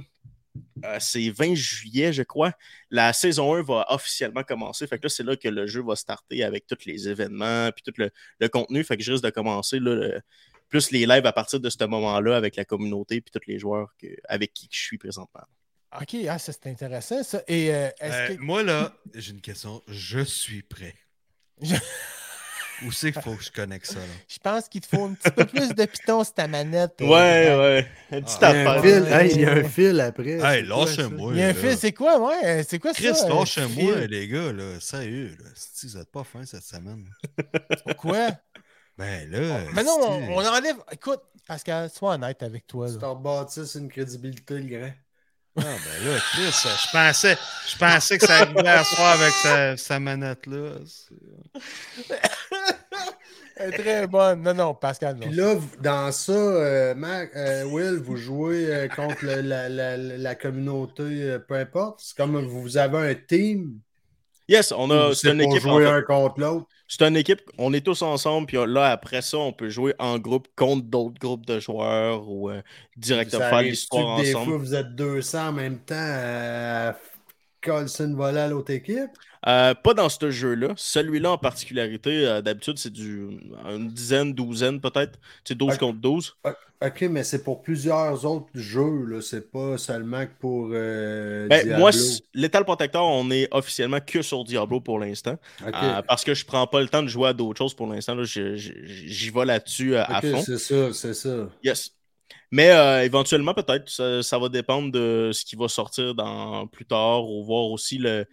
euh, c'est 20 juillet, je crois. La saison 1 va officiellement commencer. Fait que là, c'est là que le jeu va starter avec tous les événements puis tout le, le contenu. Fait que je risque de commencer là, le- plus les lives à partir de ce moment-là avec la communauté puis tous les joueurs que- avec qui je suis présentement. OK, ah, ça c'est intéressant ça. Et euh, Euh, que. Moi, là, j'ai une question. Je suis prêt. <laughs> Où c'est qu'il faut que je connecte ça? Là? Je pense qu'il te faut un petit peu plus de piton sur ta manette. euh, Ouais, ouais. Un petit Ah. Il y a un affaire. Ouais. hey, il y a un fil après. Hey, c'est quoi, lâchez-moi. Il y a un fil, c'est quoi, ouais? C'est quoi Chris, ça? un lâchez-moi, fil? les gars, là. Sérieux, là. Si vous êtes pas fin cette semaine. Quoi? Ben là. Mais non, on, enlève. Écoute, Pascal, sois honnête avec toi. Tu te rebâtisses une crédibilité, le grand. Ah, ben là, Chris, je pensais, je pensais que ça arrivait à soir avec sa, sa manette-là. Elle est très bonne. Non, non, Pascal, non. Puis là, dans ça, euh, Mac, euh, Will, vous jouez euh, contre le- la, la- la communauté, euh, peu importe. C'est comme vous avez un team. Yes, on a. C'est pour équipe. en jouer fait. un contre l'autre. C'est une équipe, on est tous ensemble, puis là, après ça, on peut jouer en groupe contre d'autres groupes de joueurs ou euh, directement faire l'histoire que Des ensemble. fois, vous êtes 200 en même temps coller une volée à l'autre équipe? Euh, pas dans ce jeu-là. Celui-là en particularité, euh, d'habitude, c'est du une dizaine, douzaine peut-être. C'est 12 Ok. contre 12. OK, mais c'est pour plusieurs autres jeux, là. C'est pas seulement que pour euh, Ben, Diablo. moi, Lethal Protector, on est officiellement que sur Diablo pour l'instant. Euh, parce que je prends pas le temps de jouer à d'autres choses pour l'instant. J'y vais là-dessus euh, à fond. c'est ça, c'est ça. Yes. Mais euh, éventuellement, peut-être, ça, ça va dépendre de ce qui va sortir dans, plus tard ou voir aussi le.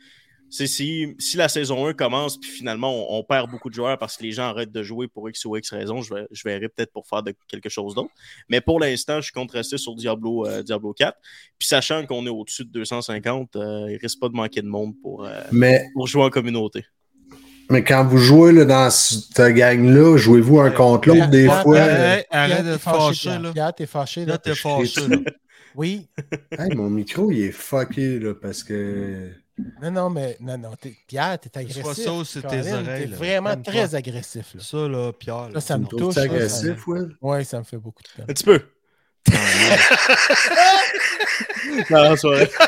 C'est si, si la saison 1 commence puis finalement on, on perd beaucoup de joueurs parce que les gens arrêtent de jouer pour X ou X raison, je, vais, je verrai peut-être pour faire de, quelque chose d'autre. Mais pour l'instant, je suis contre rester sur Diablo, euh, Diablo 4. Puis sachant qu'on est au-dessus de 250, euh, il risque pas de manquer de monde pour, euh, Mais, pour jouer en communauté. mais quand vous jouez là, dans cette gang-là, jouez-vous un contre l'autre des fois? Arrête Pierre, de te fâcher, là. T'es fâché, là. T'es fâché, là. Oui. hey, mon micro, il est fucké là, parce que. Non, non, mais non, non. t'es- Pierre, t'es agressif. Sois ça sur tes oreilles, T'es vraiment très agressif. Là. Ça, là, Pierre. Là, ça Tu me touche. là, agressif, ça- Will? Ouais, ça me fait beaucoup de peine. Un petit peu. <laughs> non, c'est vrai. <laughs>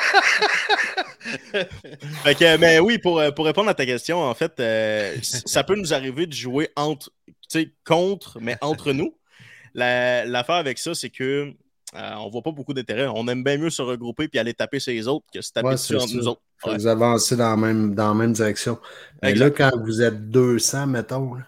Fait que, mais oui, pour, euh, pour répondre à ta question, en fait, euh, ça peut nous arriver de jouer entre, tu sais, contre, mais entre nous. La- L'affaire avec ça, c'est que euh, on voit pas beaucoup d'intérêt. On aime bien mieux se regrouper puis aller taper sur les autres que se taper Ouais, entre ça. nous autres. Ouais. vous avancez dans la même, dans la même direction. Mais là, quand vous êtes 200, mettons, là, Ouais.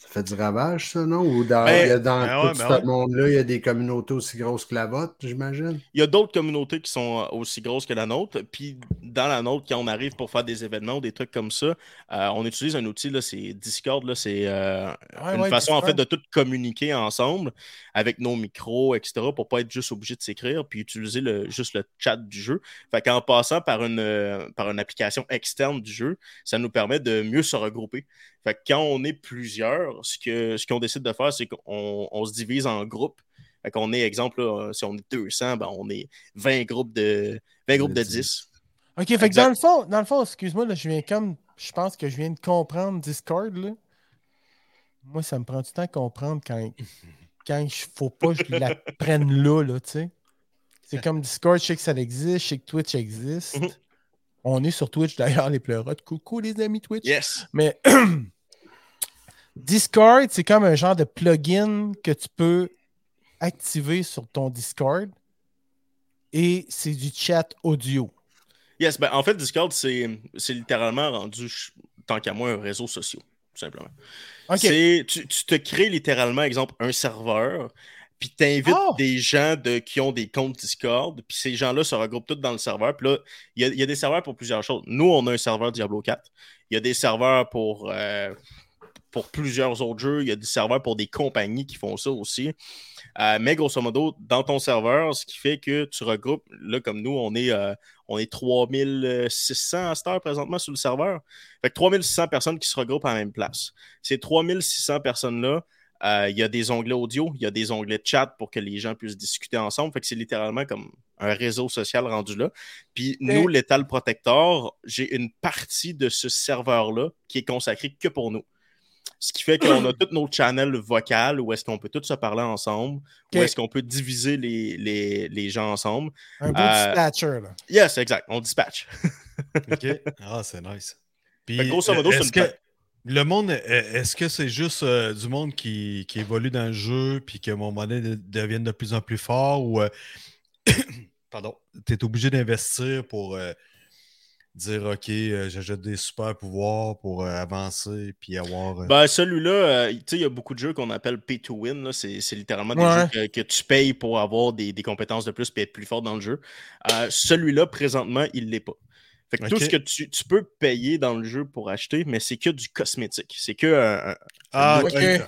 Ça fait du ravage, ça, non? Ou dans, Ben, il y a dans ben ouais, tout ben ce ouais. monde-là, il y a des communautés aussi grosses que la vôtre, j'imagine? Il y a d'autres communautés qui sont euh, aussi grosses que la nôtre. Puis dans la nôtre, quand on arrive pour faire des événements ou des trucs comme ça, euh, on utilise un outil, c'est Discord. C'est euh, Ouais, une ouais, façon en fait de tout communiquer ensemble avec nos micros, etc. pour pas être juste obligé de s'écrire puis utiliser le, juste le chat du jeu. Fait qu'en passant par une, par une application externe du jeu, ça nous permet de mieux se regrouper. Fait que quand on est plusieurs, ce que ce qu'on décide de faire, c'est qu'on on se divise en groupes. Fait qu'on est, exemple, là, si on est 200, ben on est 20 groupes de, 20 groupes de 10. OK, fait que dans le fond, dans le fond, excuse-moi, là, je viens comme. Je pense que je viens de comprendre Discord, là. Moi, ça me prend du temps à comprendre quand, quand il faut pas que je la prenne là, là, tu sais. C'est comme Discord, je sais que ça existe, je sais que Twitch existe. On est sur Twitch d'ailleurs, les pleurotes. Coucou les amis Twitch. Yes! Mais <clears throat> Discord, c'est comme un genre de plugin que tu peux activer sur ton Discord et c'est du chat audio. Yes, ben en fait, Discord, c'est littéralement rendu, tant qu'à moi, un réseau social, tout simplement. Tu, tu te crées littéralement, exemple, un serveur, puis tu invites Oh! des gens de, qui ont des comptes Discord, puis ces gens-là se regroupent tous dans le serveur. Puis là, il y a, il y a des serveurs pour plusieurs choses. Nous, on a un serveur Diablo 4. Il y a des serveurs pour, euh, pour plusieurs autres jeux. Il y a des serveurs pour des compagnies qui font ça aussi. Euh, mais grosso modo, dans ton serveur, ce qui fait que tu regroupes, là, comme nous, on est, euh, on est 3600 à cette heure présentement sur le serveur. Fait que 3600 personnes qui se regroupent à la même place. Ces 3600 personnes-là, il y a des onglets audio, il y a des onglets de chat pour que les gens puissent discuter ensemble. Fait que c'est littéralement comme un réseau social rendu là. Puis nous, Lethal Protector, j'ai une partie de ce serveur-là qui est consacrée que pour nous. Ce qui fait <coughs> qu'on a tous nos channels vocales où est-ce qu'on peut tous se parler ensemble, où est-ce qu'on peut diviser les, les, les, gens ensemble. Un beau euh, dispatcher, là. Yes, exact. On dispatch. <laughs> OK. Ah, c'est nice. Puis, grosso modo, c'est que le monde, est-ce que c'est juste euh, du monde qui, qui, évolue dans le jeu puis que mon modèle devienne de plus en plus fort ou. Euh, <coughs> pardon, tu es obligé d'investir pour dire OK, euh, j'ajoute des super pouvoirs pour euh, avancer puis avoir. Euh, ben, celui-là, tu sais, il y a beaucoup de jeux qu'on appelle pay to win. C'est littéralement des jeux que, tu payes pour avoir des, des, compétences de plus et être plus fort dans le jeu. celui-là, présentement, il ne l'est pas. Fait que tout ce que tu, tu, peux payer dans le jeu pour acheter, mais c'est que du cosmétique. C'est que un, ah,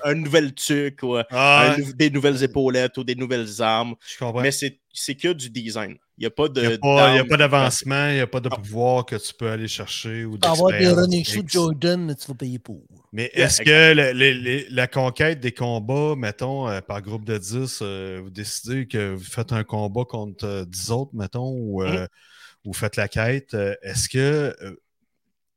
un, nouvel truc, ou ah, des nouvelles épaulettes ou des nouvelles armes. Mais c'est que du design. Il n'y a pas d'avancement, il n'y a pas de pouvoir que tu peux aller chercher. ou Avoir des running shoes Jordan, tu vas payer pour. Mais est-ce que la conquête des combats, mettons, euh, par groupe de 10, euh, vous décidez que vous faites un combat contre 10 euh, autres, mettons, ou mm-hmm. Vous faites la quête, est-ce que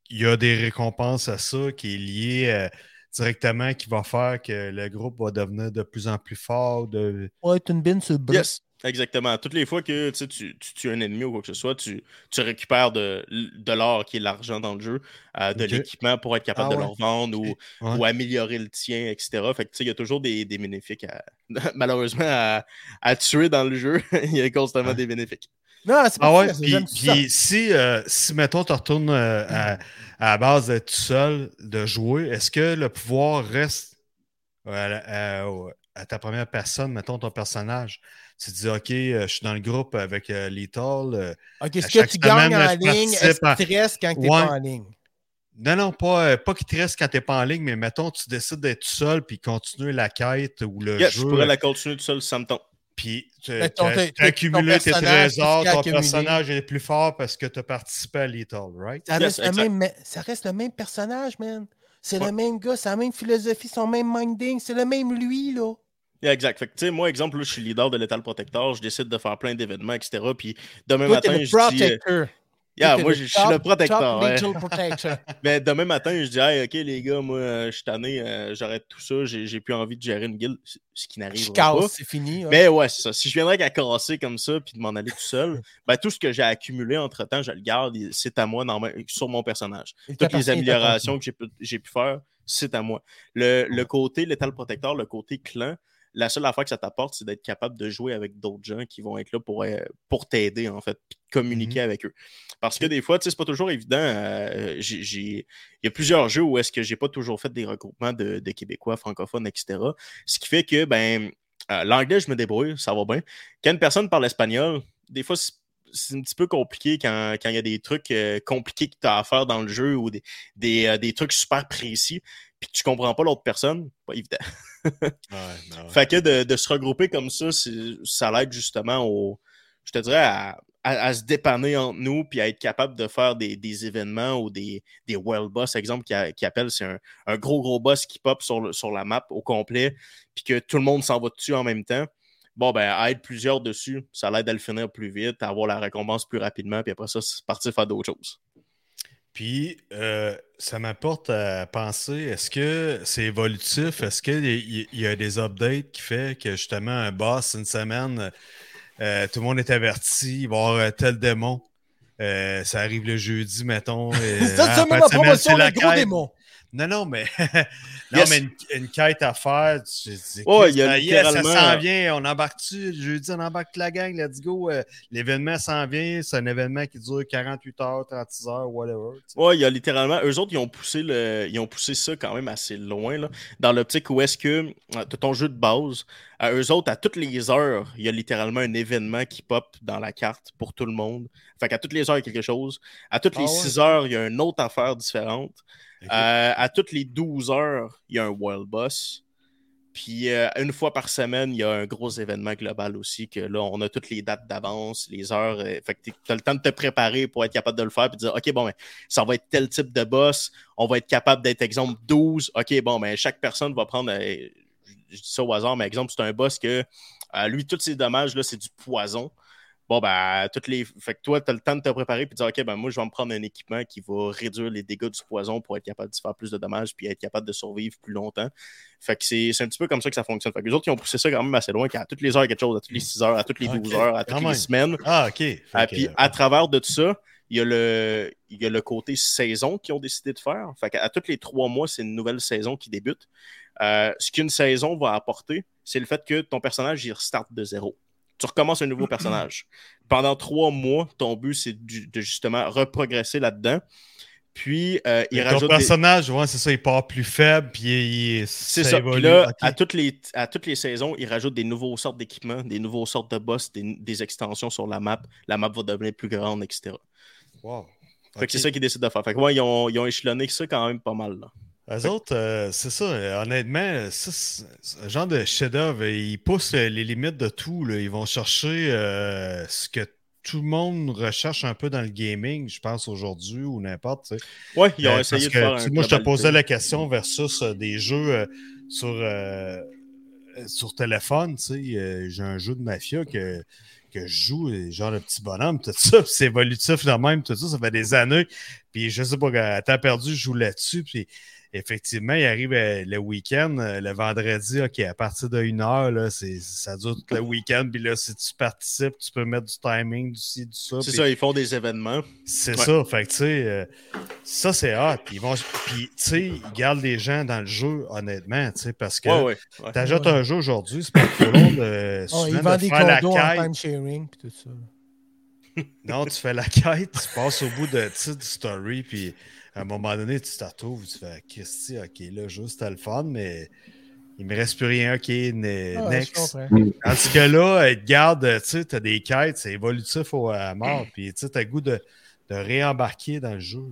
il y a des récompenses à ça qui est lié directement qui va faire que le groupe va devenir de plus en plus fort? De... Ouais, une bin sur le Yes. Exactement. Toutes les fois que tu, tu, tues un ennemi ou quoi que ce soit, tu, tu récupères de, de l'or qui est l'argent dans le jeu, euh, de l'équipement pour être capable ah de le revendre ou, ou, améliorer le tien, etc. Fait que il y a toujours des, des bénéfices à, <laughs> malheureusement à, à, tuer dans le jeu. <laughs> il y a constamment des bénéfices. Non, c'est pas ah ouais, puis, si, euh, si, mettons, tu retournes euh, à, à, la base d'être tout seul, de jouer, est-ce que le pouvoir reste à, à, ta première personne, mettons ton personnage? tu te dis, OK, euh, je suis dans le groupe avec euh, Lethal. Euh, OK, est-ce que tu gagnes en ligne? Est-ce qu'il te reste quand tu n'es pas en ligne? Non, non, pas, pas qu'il te reste quand tu n'es pas en ligne, mais mettons, tu décides d'être tout seul puis continuer la quête ou le jeu. Je pourrais la continuer tout seul sans me Puis tu as, accumulé tes trésors, ton personnage est plus fort parce que tu as participé à Lethal, right? Ça reste, le, même, ça reste le même personnage, man. C'est le même gars, c'est la même philosophie, son même minding, c'est le même lui, là. Exact. Fait que, moi, exemple, je suis leader de l'étal protecteur, je décide de faire plein d'événements, etc. Puis demain matin, je dis. Euh, yeah, moi, je, suis le protecteur. <laughs> Mais demain matin, je dis, hey, OK, les gars, moi, euh, je suis tanné, euh, j'arrête tout ça, j'ai plus envie de gérer une guilde, ce qui n'arrive pas. c'est fini. Mais ouais, c'est ça. Si je viendrais qu'à casser comme ça puis de m'en aller tout seul, <laughs> ben, tout ce que j'ai accumulé entre temps, je le garde, c'est à moi sur mon personnage. Toutes les améliorations que j'ai pu faire, c'est à moi. Le, le côté l'étal protecteur, le côté clan, la seule affaire que ça t'apporte, c'est d'être capable de jouer avec d'autres gens qui vont être là pour, euh, pour t'aider, en fait, puis communiquer mmh avec eux. Parce que des fois, tu sais, c'est pas toujours évident. Euh, il y a plusieurs jeux où est-ce que j'ai pas toujours fait des regroupements de, Québécois, francophones, etc. Ce qui fait que, ben, euh, l'anglais, je me débrouille, ça va bien. Quand une personne parle espagnol, des fois, c'est un petit peu compliqué quand, il y a des trucs compliqués que tu as à faire dans le jeu ou des, des trucs super précis puis tu comprends pas l'autre personne, pas évident. <laughs> ouais, Fait que de, se regrouper comme ça, ça l'aide justement au, je te dirais, à, se dépanner entre nous, puis à être capable de faire des, événements ou des, des world boss, exemple, qui, qui appelle, c'est un, gros, gros boss qui pop sur, sur la map au complet, puis que tout le monde s'en va dessus en même temps. Bon, ben, à être plusieurs dessus, ça l'aide à le finir plus vite, à avoir la récompense plus rapidement, puis après ça, c'est partir faire d'autres choses. Puis, euh, ça m'apporte à penser, est-ce que c'est évolutif? Est-ce qu'il y, a des updates qui fait que justement un boss une semaine, euh, tout le monde est averti, il va y avoir tel démon. Euh, ça arrive le jeudi, mettons. <laughs> ça, c'est la promotion, le gros démon. Non, non, mais, <laughs> non, mais une, quête à faire. Tu, oh, il y a littéralement... Ça s'en vient, on embarque-tu? Jeudi, on embarque la gang, let's go. Euh, l'événement s'en vient, c'est un événement qui dure 48 heures, 36 heures, whatever. Oui, il y a littéralement. Eux autres, ils ont poussé, le, ils ont poussé ça quand même assez loin, là, dans l'optique où est-ce que euh, tu as ton jeu de base. À eux autres, à toutes les heures, il y a littéralement un événement qui pop dans la carte pour tout le monde. Fait qu'à toutes les heures, il y a quelque chose. À toutes les 6 heures, il y a une autre affaire différente. Euh, à toutes les 12 heures, il y a un World Boss. Puis euh, une fois par semaine, il y a un gros événement global aussi, que là, on a toutes les dates d'avance, les heures. euh, fait que tu as le temps de te préparer pour être capable de le faire, puis de dire, OK, bon, ben, ça va être tel type de boss, on va être capable d'être, exemple, 12. OK, bon, ben, chaque personne va prendre, je dis ça au hasard, mais exemple, c'est un boss que, lui, tous ses dommages, là, c'est du poison. Bon, ben, toutes les. Fait que toi, tu as le temps de te préparer et de dire, OK, ben, moi, je vais me prendre un équipement qui va réduire les dégâts du poison pour être capable de faire plus de dommages puis être capable de survivre plus longtemps. Fait que c'est un petit peu comme ça que ça fonctionne. Fait que les autres, ils ont poussé ça quand même assez loin, qu'à toutes les heures, quelque chose, à toutes les 6 heures, à toutes les 12 Ok, heures, à quand toutes les même. semaines. Ah, OK. Fait Ah, puis à travers de tout ça, il y, a le, il y a le côté saison qu'ils ont décidé de faire. Fait qu'à tous les trois mois, c'est une nouvelle saison qui débute. Euh, ce qu'une saison va apporter, c'est le fait que ton personnage, il restart de zéro. Tu recommences un nouveau personnage. Pendant trois mois, ton but, c'est de justement reprogresser là-dedans. Puis, euh, il ton rajoute des- personnage, ouais, c'est ça, il part plus faible, puis il, il- c'est ça. Puis évolue. là, à, toutes les, à toutes les saisons, ils rajoutent des nouveaux sortes d'équipements, des nouveaux sortes de boss, des, des extensions sur la map. La map va devenir plus grande, etc. Wow. Fait que c'est ça qu'ils décident de faire. Fait que ouais, ils ont, ils ont échelonné ça quand même pas mal. Là. Eux autres, euh, c'est ça, euh, honnêtement, ça, un genre de chef-d'œuvre. Ils poussent euh, les limites de tout. là. Ils vont chercher euh, ce que tout le monde recherche un peu dans le gaming, je pense, aujourd'hui ou n'importe. tu sais. Ouais, ils ont Euh, essayé de que, faire tu un Moi, je te posais la question versus euh, des jeux euh, sur, euh, euh, sur téléphone. Tu sais, euh, j'ai un jeu de mafia que, que je joue, genre le petit bonhomme, tout ça, <laughs> c'est évolutif de même, tout ça, ça fait des années. Puis je sais pas, à temps perdu, je joue là-dessus, puis effectivement, il arrive euh, le week-end, euh, le vendredi, OK, à partir de une heure, là, c'est, ça dure tout le week-end, puis là, si tu participes, tu peux mettre du timing, du ci, du ça. C'est ça, ils font des événements. c'est Ouais. ça, fait que tu sais, euh, ça c'est hot. Puis, ils vont, puis tu sais, ils gardent les gens dans le jeu, honnêtement, tu sais, parce que Ouais, ouais. ouais. t'ajoutes Ouais. un jeu aujourd'hui, c'est pas trop long de, Oh, ils vendent de faire la quête. time sharing puis tout ça. Non, tu fais la quête, tu passes au bout de, tu sais, du story, puis à un moment donné, tu t'en retrouves, tu fais, Christy, ok, là, juste c'était le fun, mais il me reste plus rien, ok, ne- Ah, next. Tandis que là, ils te gardent, tu sais, t'as des quêtes, c'est évolutif au, à mort, <clears throat> puis tu sais, t'as le goût de, de réembarquer dans le jeu,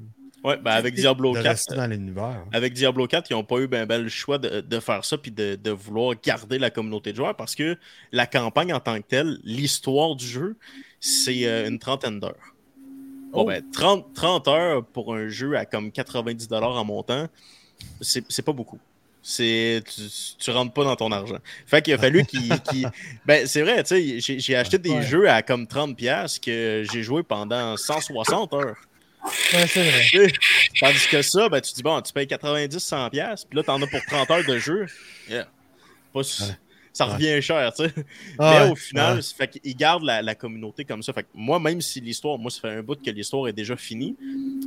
Ouais, ben avec Diablo de 4, rester dans l'univers. avec Diablo 4, ils n'ont pas eu ben, ben le choix de, de faire ça puis de, de vouloir garder la communauté de joueurs parce que la campagne en tant que telle, l'histoire du jeu, c'est euh, une trentaine d'heures. Bon, Oh. ben, 30, 30 heures pour un jeu à comme 90$ en montant, c'est c'est pas beaucoup. C'est tu, tu rentres pas dans ton argent. Fait qu'il a fallu <laughs> qu'il. ben, c'est vrai, tu sais, j'ai acheté des Ouais. jeux à comme 30$ que j'ai joué pendant 160 heures. Ouais, c'est vrai. Tandis que ça, ben, tu dis, bon, tu payes 90, 100 pièces puis là, t'en as pour 30 heures de jeu. Yeah. Pas su- Ça revient cher, tu sais. Ah Mais ouais, au final, ouais. fait qu'ils gardent la, la communauté comme ça. Fait que moi, même si l'histoire, moi, ça fait un bout que l'histoire est déjà finie,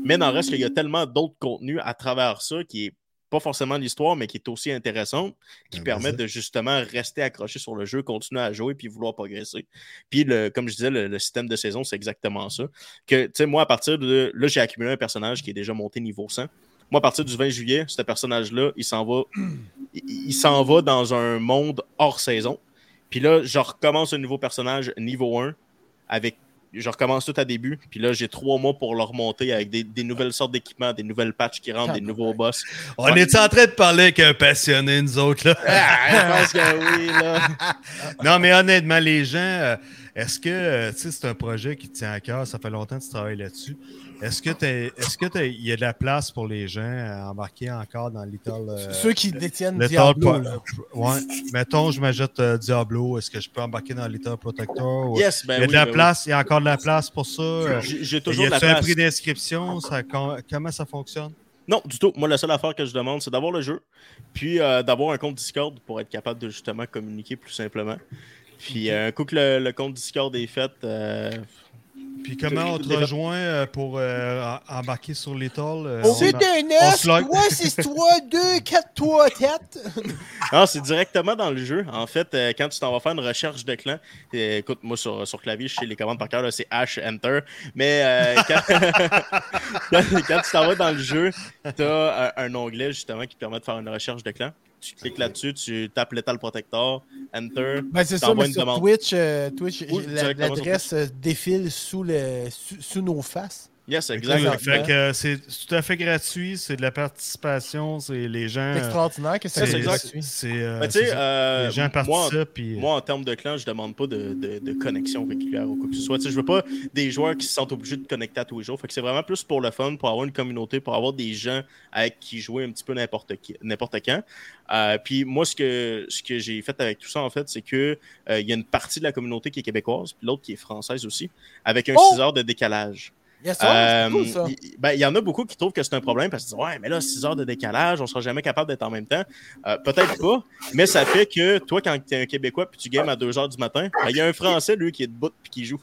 mais dans le reste, il y a tellement d'autres contenus à travers ça qui est pas forcément l'histoire, mais qui est aussi intéressante, qui Ben, permettent vas-y. de justement rester accroché sur le jeu, continuer à jouer, puis vouloir progresser. Puis, le, comme je disais, le, le système de saison, c'est exactement ça. Que, tu sais, moi, à partir de là, j'ai accumulé un personnage qui est déjà monté niveau 100. Moi, à partir du 20 juillet, ce personnage-là, il s'en va, il, il s'en va dans un monde hors saison. Puis là, je recommence un nouveau personnage niveau 1 avec. Je recommence tout à début. Puis là, j'ai trois mois pour le remonter avec des, des nouvelles sortes d'équipements, des nouvelles patchs qui rentrent, des nouveaux boss. On est en train de parler avec un passionné, nous autres, là? Ah, je pense que oui, là. <laughs> non, mais honnêtement, les gens, euh, est-ce que, euh, tu sais, c'est un projet qui te tient à cœur, ça fait longtemps que tu travailles là-dessus. Est-ce que t'es- est-ce que t'as- il y a de la place pour les gens à embarquer encore dans Little... euh, Ceux qui détiennent Little Diablo. Pro- là. <laughs> Ouais. Mettons, je m'ajoute euh, Diablo. Est-ce que je peux embarquer dans Little Protector? ou- Yes, ben il y a oui, de la ben place, il y a encore de la place pour ça? J'ai j'ai y toujours de la a-tu un place. prix d'inscription? Ça, com- comment ça fonctionne? Non, du tout. Moi, la seule affaire que je demande, c'est d'avoir le jeu, puis euh, d'avoir un compte Discord pour être capable de justement communiquer plus simplement. Puis euh, un coup que le, le compte Discord est fait, euh, Puis comment on te rejoint euh, pour euh, embarquer sur Little? euh, c'est un S, se log- 3, 6, 3, 2, 4, 3, tête. Non, c'est directement dans le jeu. En fait, euh, quand tu t'en vas faire une recherche de clan, écoute, moi sur, sur clavier, je sais les commandes par cœur, c'est H, Enter. Mais euh, quand, quand, <laughs> quand tu t'en vas dans le jeu, tu as un, un onglet justement qui permet de faire une recherche de clan. Tu cliques là-dessus, tu tapes Lethal Protector, Enter. Ben, c'est ça, mais une sur demande. Twitch, euh, Twitch l'adresse euh, défile sous, le, sous, sous nos faces. Yes, exactement. fait que, euh, c'est tout à fait gratuit, c'est de la participation, c'est les gens. C'est euh, extraordinaire que ça c'est gratuit. c'est, euh, Mais tu sais, c'est ça. euh, les gens moi, participent. puis, euh, Moi, en termes de clan, je demande pas de, de- de connexion régulière ou quoi que ce soit. Tu sais, je veux pas des joueurs qui se sentent obligés de connecter à tous les jours. Fait que c'est vraiment plus pour le fun, pour avoir une communauté, pour avoir des gens avec qui jouer un petit peu n'importe qui- n'importe quand. Euh, puis moi, ce que, ce que j'ai fait avec tout ça, en fait, c'est que euh, il y a une partie de la communauté qui est québécoise, puis l'autre qui est française aussi, avec un Oh! 6 heures de décalage. Yes, Euh, c'est cool, ça. Il ben, il y en a beaucoup qui trouvent que c'est un problème parce qu'ils disent Ouais, mais là, 6 heures de décalage, on sera jamais capable d'être en même temps. Euh, Peut-être pas, mais ça fait que toi, quand tu es un Québécois puis tu games à 2 heures du matin, ben, il y a un Français, lui, qui est debout puis qui joue.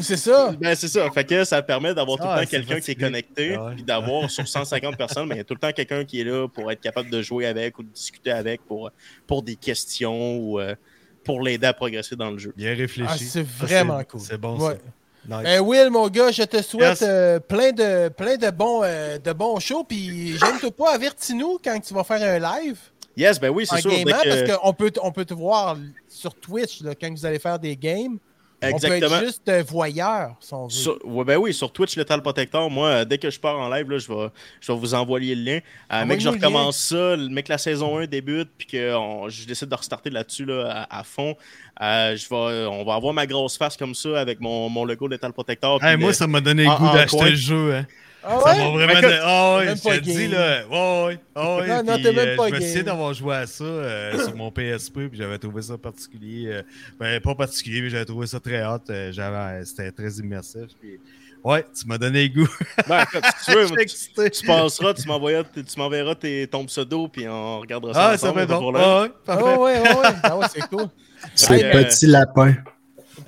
C'est ça? Ben, c'est ça. Fait que ça permet d'avoir tout le Ah, temps quelqu'un qui est connecté Ah ouais. puis d'avoir sur 150 personnes, mais il y a tout le temps quelqu'un qui est là pour être capable de jouer avec ou de discuter avec pour, pour des questions ou euh, pour l'aider à progresser dans le jeu. Bien réfléchi. Ah, c'est Ah, vraiment c'est- cool. C'est bon, Ouais. ça. Nice. Ben Will, mon gars, je te souhaite Yes. euh, plein de plein de bons euh, de bons shows. Puis j'aime pas, avertis-nous quand tu vas faire un live Yes, ben oui, c'est sûr. que- parce qu'on peut, on peut te voir sur Twitch là, quand vous allez faire des games. On peut Exactement. être juste euh, voyeur, si on veut. Sur- ouais, ben oui, sur Twitch, Lethal Protector, moi, euh, dès que je pars en live, là, je, vais, je vais vous envoyer le lien. Euh, mec, je recommence ça, le mec, la saison 1 débute, puis que on- je décide de restarter là-dessus là, à, à fond. Euh, je vais, on va avoir ma grosse face comme ça avec mon, mon logo Lethal Protector. Hey, moi, le- ça m'a donné le goût d'acheter le jeu. Hein. Ah Ça ouais? m'a vraiment. Écoute, Ah ouais, je pas te dis là. Ouais, ouais. Ah ouais. Non, t'es même euh, pas Je me souviens d'avoir joué à ça euh, sur mon PSP, puis j'avais trouvé ça particulier. euh, ben, pas particulier, mais j'avais trouvé ça très hot. euh, j'avais- C'était très immersif. Puis, ouais, tu m'as donné le goût. Ben, écoute, si tu veux, <laughs> excité. tu passeras, tu m'envoyeras, tu m'enverras tes, ton pseudo, puis on regardera ça Ah, ça ensemble. pas de bon. Ah, ouais, Ah parfait. ouais, ouais, ouais. Ah ouais, c'est cool. C'est petit lapin.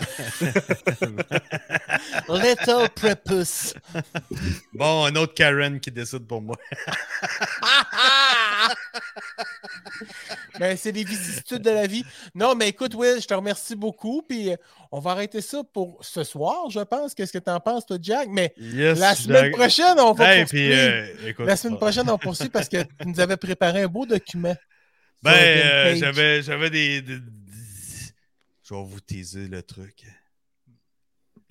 <laughs> Little Prepuce. Bon, un autre Karen qui décide pour moi. <laughs> Ben, c'est des vicissitudes de la vie. Non, mais écoute, Will, je te remercie beaucoup. Puis on va arrêter ça pour ce soir, je pense. Qu'est-ce que tu en penses, toi, Jack? Mais Yes, la semaine prochaine, on va Hey, poursuivre. puis, euh, écoute, La semaine prochaine, on poursuit parce que tu nous avais préparé un beau document. Ben, euh, j'avais, des- Je vais vous teaser le truc.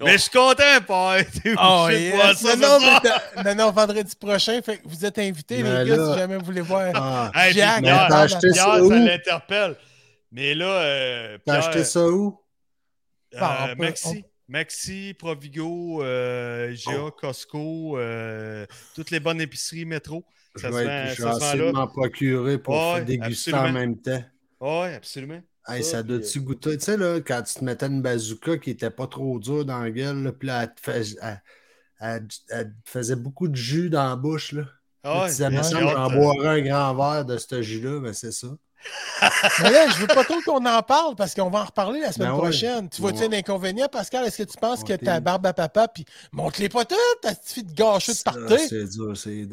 Oh. Mais je suis content, <laughs> pas été Oh, yes. ça non, non, soir. mais t'as- non, non, vendredi prochain, fait que vous êtes invités, Mais les gars, là- si jamais vous voulez voir. Ah, Hey, Jack, Pierre, mais t'as acheté Pierre, ça ça où? l'interpelle. Mais là, euh, T'as acheté ça où? euh, peut- Maxi, Maxi, Provigo, euh, IGA, Costco, euh, toutes les bonnes épiceries métro. Je Ça se vais, vend- être- je ça vais se vend essayer là. de m'en procurer pour Ouais, déguster en même temps. Oui, absolument. Hey, Ça, doit-tu goûter? Tu sais, là, quand tu te mettais une bazooka qui était pas trop dure dans la gueule, là, puis là, elle te, fais- elle- elle- elle te faisait beaucoup de jus dans la bouche, là. Ah ouais, tu disais, j'en euh, boirais un grand verre de ce jus-là, mais c'est ça. <laughs> Mais là, je veux pas trop qu'on en parle parce qu'on va en reparler la semaine Ben prochaine. Tu vois-tu un inconvénient, Pascal? Est-ce que tu penses que ta barbe à papa, puis montre-les pas toutes, ta petite fille de gâcheux de partir? C'est dur, c'est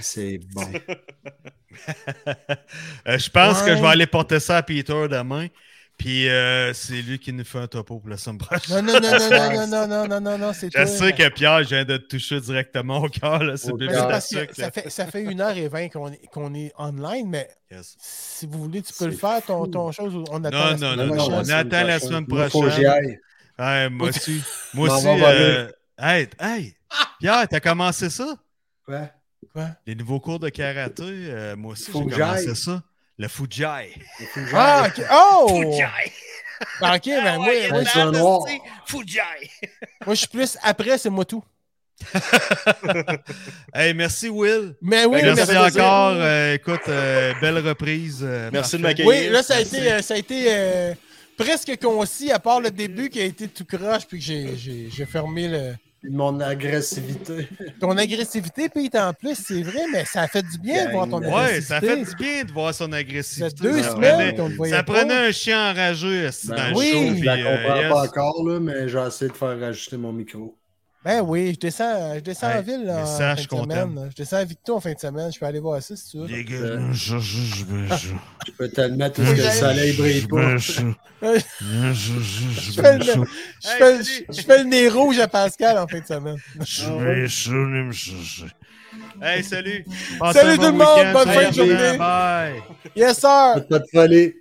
c'est bon. <laughs> Euh, je pense que je vais aller porter ça à Peter demain. Puis euh, c'est lui qui nous fait un topo pour la semaine prochaine. Non, non, non, non, non, non, <laughs> non, non, non, non, non, c'est Je toi. sais que Pierre, je viens de te toucher directement au cœur. là. C'est ça fait, ça fait une heure et vingt qu'on est, qu'on est online, mais Yes. si vous voulez, tu peux le faire, ton, ton chose. On attend Non, la non, non, non, prochaine. on attend la semaine Moi, faut que j'y prochaine. aille. Ouais, moi aussi. Moi aussi. euh, Hey, hey, Pierre, t'as commencé ça? Ouais. Quoi? Les nouveaux cours de karaté, euh, moi aussi, j'ai commencé ça. Le Fujai. Ah, ok. Oh! Fujai! Ah, Ok, ben moi, Ouais, moi, Ouais, je- c'est un noir. Fujai! <laughs> moi, je suis plus après, c'est moi tout. <laughs> Hey, merci, Will. Mais oui, Ben, merci merci encore. Euh, écoute, euh, belle reprise. euh, Merci de parfait. m'accueillir. Oui, là, ça a Merci. été, euh, ça a été euh, presque concis, à part le début qui a été tout croche, puis que j'ai- j'ai j'ai fermé le... Mon agressivité. <laughs> ton agressivité, Pete, en plus, c'est vrai, mais ça a fait du bien de voir ton agressivité. Ouais, ça fait du bien de voir son agressivité. Ça fait deux Ça semaines prenait- qu'on le voyait Ça pas. prenait un chien enragé Ben dans oui, le show. Je la euh, comprends yes. pas encore, là, mais j'ai essayé de faire ajuster mon micro. Ben oui, je descends, je descends Hey, en ville là, ça, fin je de semaine. Je descends à Victo en fin de semaine. Je peux aller voir ça si tu veux. Les gars, Euh, je, je, je, je, je, Je peux te le mettre où est-ce que le soleil brille pas. je, fais, le, nez rouge à Pascal en fin de semaine. je vais je vais me chercher. Hey, salut! Salut tout le monde, bonne fin de journée. Bye! Yes, sir! Pas de folie.